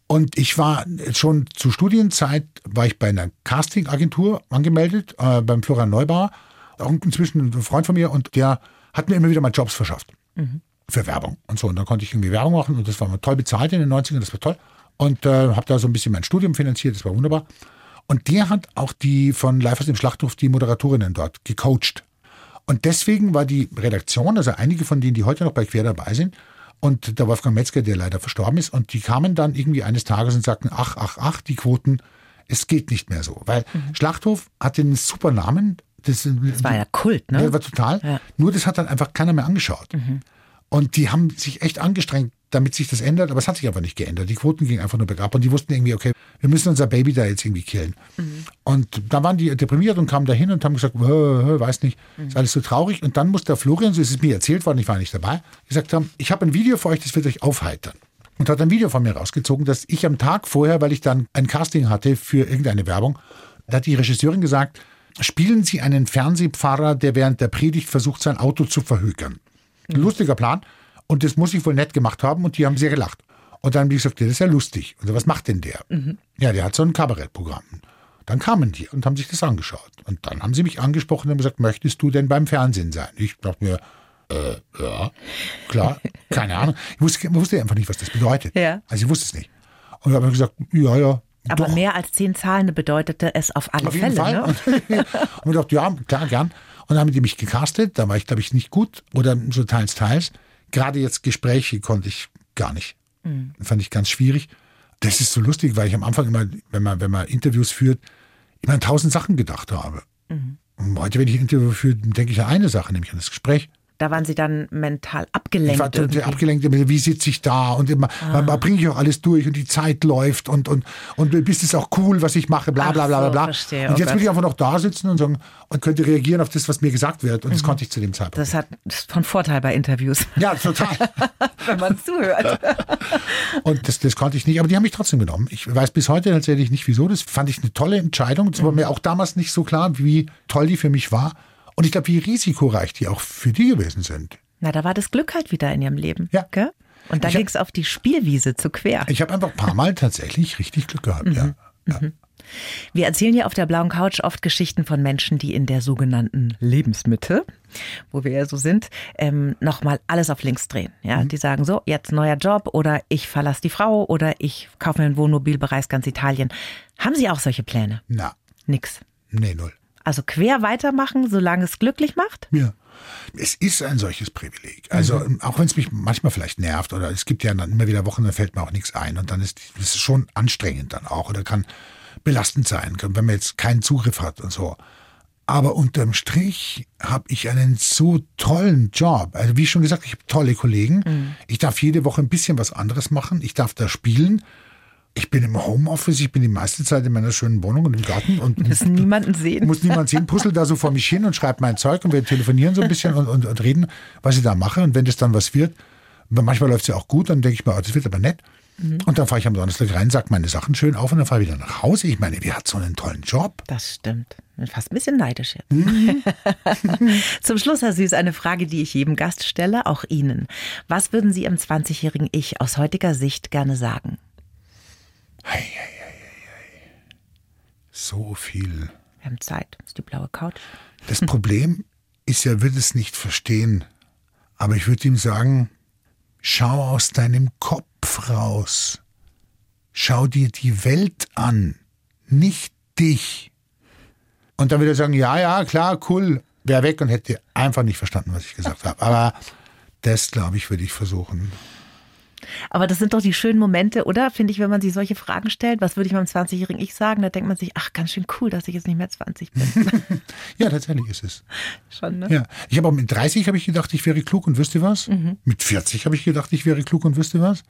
Und ich war schon zu Studienzeit, war ich bei einer Castingagentur angemeldet, äh, beim Florian Neubauer, auch inzwischen ein Freund von mir, und der hat mir immer wieder mal Jobs verschafft. Für Werbung und so. Und dann konnte ich irgendwie Werbung machen und das war mal toll bezahlt in den 90ern, das war toll. Und äh, habe da so ein bisschen mein Studium finanziert, das war wunderbar. Und der hat auch die von Live aus dem Schlachthof, die Moderatorinnen dort gecoacht. Und deswegen war die Redaktion, also einige von denen, die heute noch bei Quer dabei sind, und der Wolfgang Metzger, der leider verstorben ist, und die kamen dann irgendwie eines Tages und sagten, ach, ach, ach, die Quoten, es geht nicht mehr so. Weil Schlachthof hatte einen super Namen. Das, Das war ja Kult, ne? ja, war total. Ja. Nur das hat dann einfach keiner mehr angeschaut. Und die haben sich echt angestrengt, damit sich das ändert, aber es hat sich einfach nicht geändert. Die Quoten gingen einfach nur bergab und die wussten irgendwie, okay, wir müssen unser Baby da jetzt irgendwie killen. Und da waren die deprimiert und kamen da hin und haben gesagt, "Hö, hö, weiß nicht, ist alles so traurig. Und dann muss der Florian, so ist es mir erzählt worden, ich war nicht dabei, gesagt haben, ich habe ein Video für euch, das wird euch aufheitern. und hat ein Video von mir rausgezogen, dass ich am Tag vorher, weil ich dann ein Casting hatte für irgendeine Werbung, da hat die Regisseurin gesagt, spielen Sie einen Fernsehpfarrer, der während der Predigt versucht, sein Auto zu verhökern. Lustiger Plan. Und das muss ich wohl nett gemacht haben und die haben sehr gelacht. Und dann habe ich gesagt, das ist ja lustig. Und so, was macht denn der? Ja, der hat so ein Kabarettprogramm. Dann kamen die und haben sich das angeschaut. Und dann haben sie mich angesprochen und haben gesagt, möchtest du denn beim Fernsehen sein? Ich dachte mir, äh, ja, klar, keine Ahnung. Ich wusste, ich wusste einfach nicht, was das bedeutet. Ja. Also ich wusste es nicht. Und habe gesagt, ja, ja. Aber doch. mehr als zehn Zahlen bedeutete es auf alle Auf jeden Fälle. Fall. Ne? Und, und gedacht, ja, klar, gern. Und dann haben die mich gecastet, da war ich, glaube ich, nicht gut oder so teils, teils. Gerade jetzt Gespräche konnte ich gar nicht. Fand ich ganz schwierig. Das ist so lustig, weil ich am Anfang immer, wenn man, wenn man Interviews führt, immer an tausend Sachen gedacht habe. Und heute, wenn ich ein Interview führe, denke ich an eine Sache, nämlich an das Gespräch. Da waren sie dann mental Ich abgelenkt. war total irgendwie. abgelenkt, wie sitze ich da und immer, man, man bringe ich auch alles durch und die Zeit läuft und, und, und bist es auch cool, was ich mache, bla bla Ach bla bla so, bla. verstehe, und oh jetzt will ich einfach noch da sitzen und sagen und könnte reagieren auf das, was mir gesagt wird. Und das konnte ich zu dem Zeitpunkt. Das hat das ist von Vorteil bei Interviews, ja, total. wenn man zuhört. Und das, das konnte ich nicht, aber die haben mich trotzdem genommen. Ich weiß bis heute tatsächlich nicht, wieso. Das fand ich eine tolle Entscheidung. Es war mir auch damals nicht so klar, wie toll die für mich war. Und ich glaube, wie risikoreich die auch für die gewesen sind. Na, da war das Glück halt wieder in ihrem Leben. Ja. Gell? Und hab- ging es auf die Spielwiese zu quer. Ich habe einfach ein paar Mal tatsächlich richtig Glück gehabt. Ja. Ja. Wir erzählen hier auf der blauen Couch oft Geschichten von Menschen, die in der sogenannten Lebensmitte, wo wir ja so sind, ähm, nochmal alles auf links drehen. Ja, Mhm. die sagen so, jetzt neuer Job oder ich verlasse die Frau oder ich kaufe mir ein Wohnmobil, bereise ganz Italien. Haben Sie auch solche Pläne? Na, Nix. nee, null. Also quer weitermachen, solange es glücklich macht? Ja. Es ist ein solches Privileg. Also auch wenn es mich manchmal vielleicht nervt oder es gibt ja dann immer wieder Wochen, da fällt mir auch nichts ein und dann ist es schon anstrengend dann auch oder kann belastend sein, wenn man jetzt keinen Zugriff hat und so. Aber unterm Strich habe ich einen so tollen Job. Also wie schon gesagt, ich habe tolle Kollegen. Ich darf jede Woche ein bisschen was anderes machen. Ich darf da spielen. Ich bin im Homeoffice. Ich bin die meiste Zeit in meiner schönen Wohnung und im Garten und Müssen niemanden sehen. muss niemand sehen, puzzle da so vor mich hin und schreibe mein Zeug und wir telefonieren so ein bisschen und, und, und reden, was ich da mache. Und wenn das dann was wird, manchmal läuft es ja auch gut, dann denke ich mir, oh, das wird aber nett. Und dann fahre ich am Donnerstag rein, sage meine Sachen schön auf und dann fahre ich wieder nach Hause. Ich meine, wer hat so einen tollen Job? Das stimmt. Bin fast ein bisschen neidisch jetzt. Mhm. Zum Schluss, Herr Süß, eine Frage, die ich jedem Gast stelle, auch Ihnen. Was würden Sie Ihrem 20-jährigen Ich aus heutiger Sicht gerne sagen? So viel. Wir haben Zeit. Das ist die blaue Couch. Das Problem ist, er wird es nicht verstehen. Aber ich würde ihm sagen, schau aus deinem Kopf raus. Schau dir die Welt an, nicht dich. Und dann würde er sagen, ja, ja, klar, cool, wäre weg und hätte einfach nicht verstanden, was ich gesagt habe. Aber das, glaube ich, würde ich versuchen. Aber das sind doch die schönen Momente, oder? Finde ich, wenn man sich solche Fragen stellt. Was würde ich meinem 20-jährigen Ich sagen? Da denkt man sich, ach, ganz schön cool, dass ich jetzt nicht mehr 20 bin. Ja, tatsächlich ist es. Schon, ne? Ja, ich habe auch mit 30 habe ich gedacht, ich wäre klug und wüsste was. Mit 40 habe ich gedacht, ich wäre klug und wüsste was.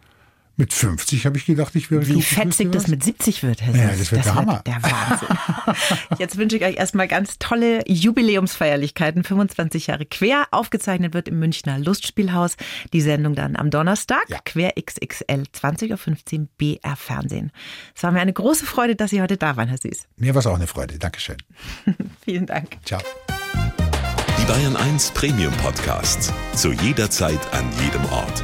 Mit 50 habe ich gedacht, ich wäre Wie fetzig das mit 70 wird, Herr Ja, Süß. das wird der Hammer. der Wahnsinn. Jetzt wünsche ich euch erstmal ganz tolle Jubiläumsfeierlichkeiten. 25 Jahre quer. Aufgezeichnet wird im Münchner Lustspielhaus. Die Sendung dann am Donnerstag. Ja. Quer XXL, 20.15 Uhr BR Fernsehen. Es war mir eine große Freude, dass Sie heute da waren, Herr Süß. Mir war es auch eine Freude. Dankeschön. Vielen Dank. Ciao. Die Bayern 1 Premium Podcasts. Zu jeder Zeit, an jedem Ort.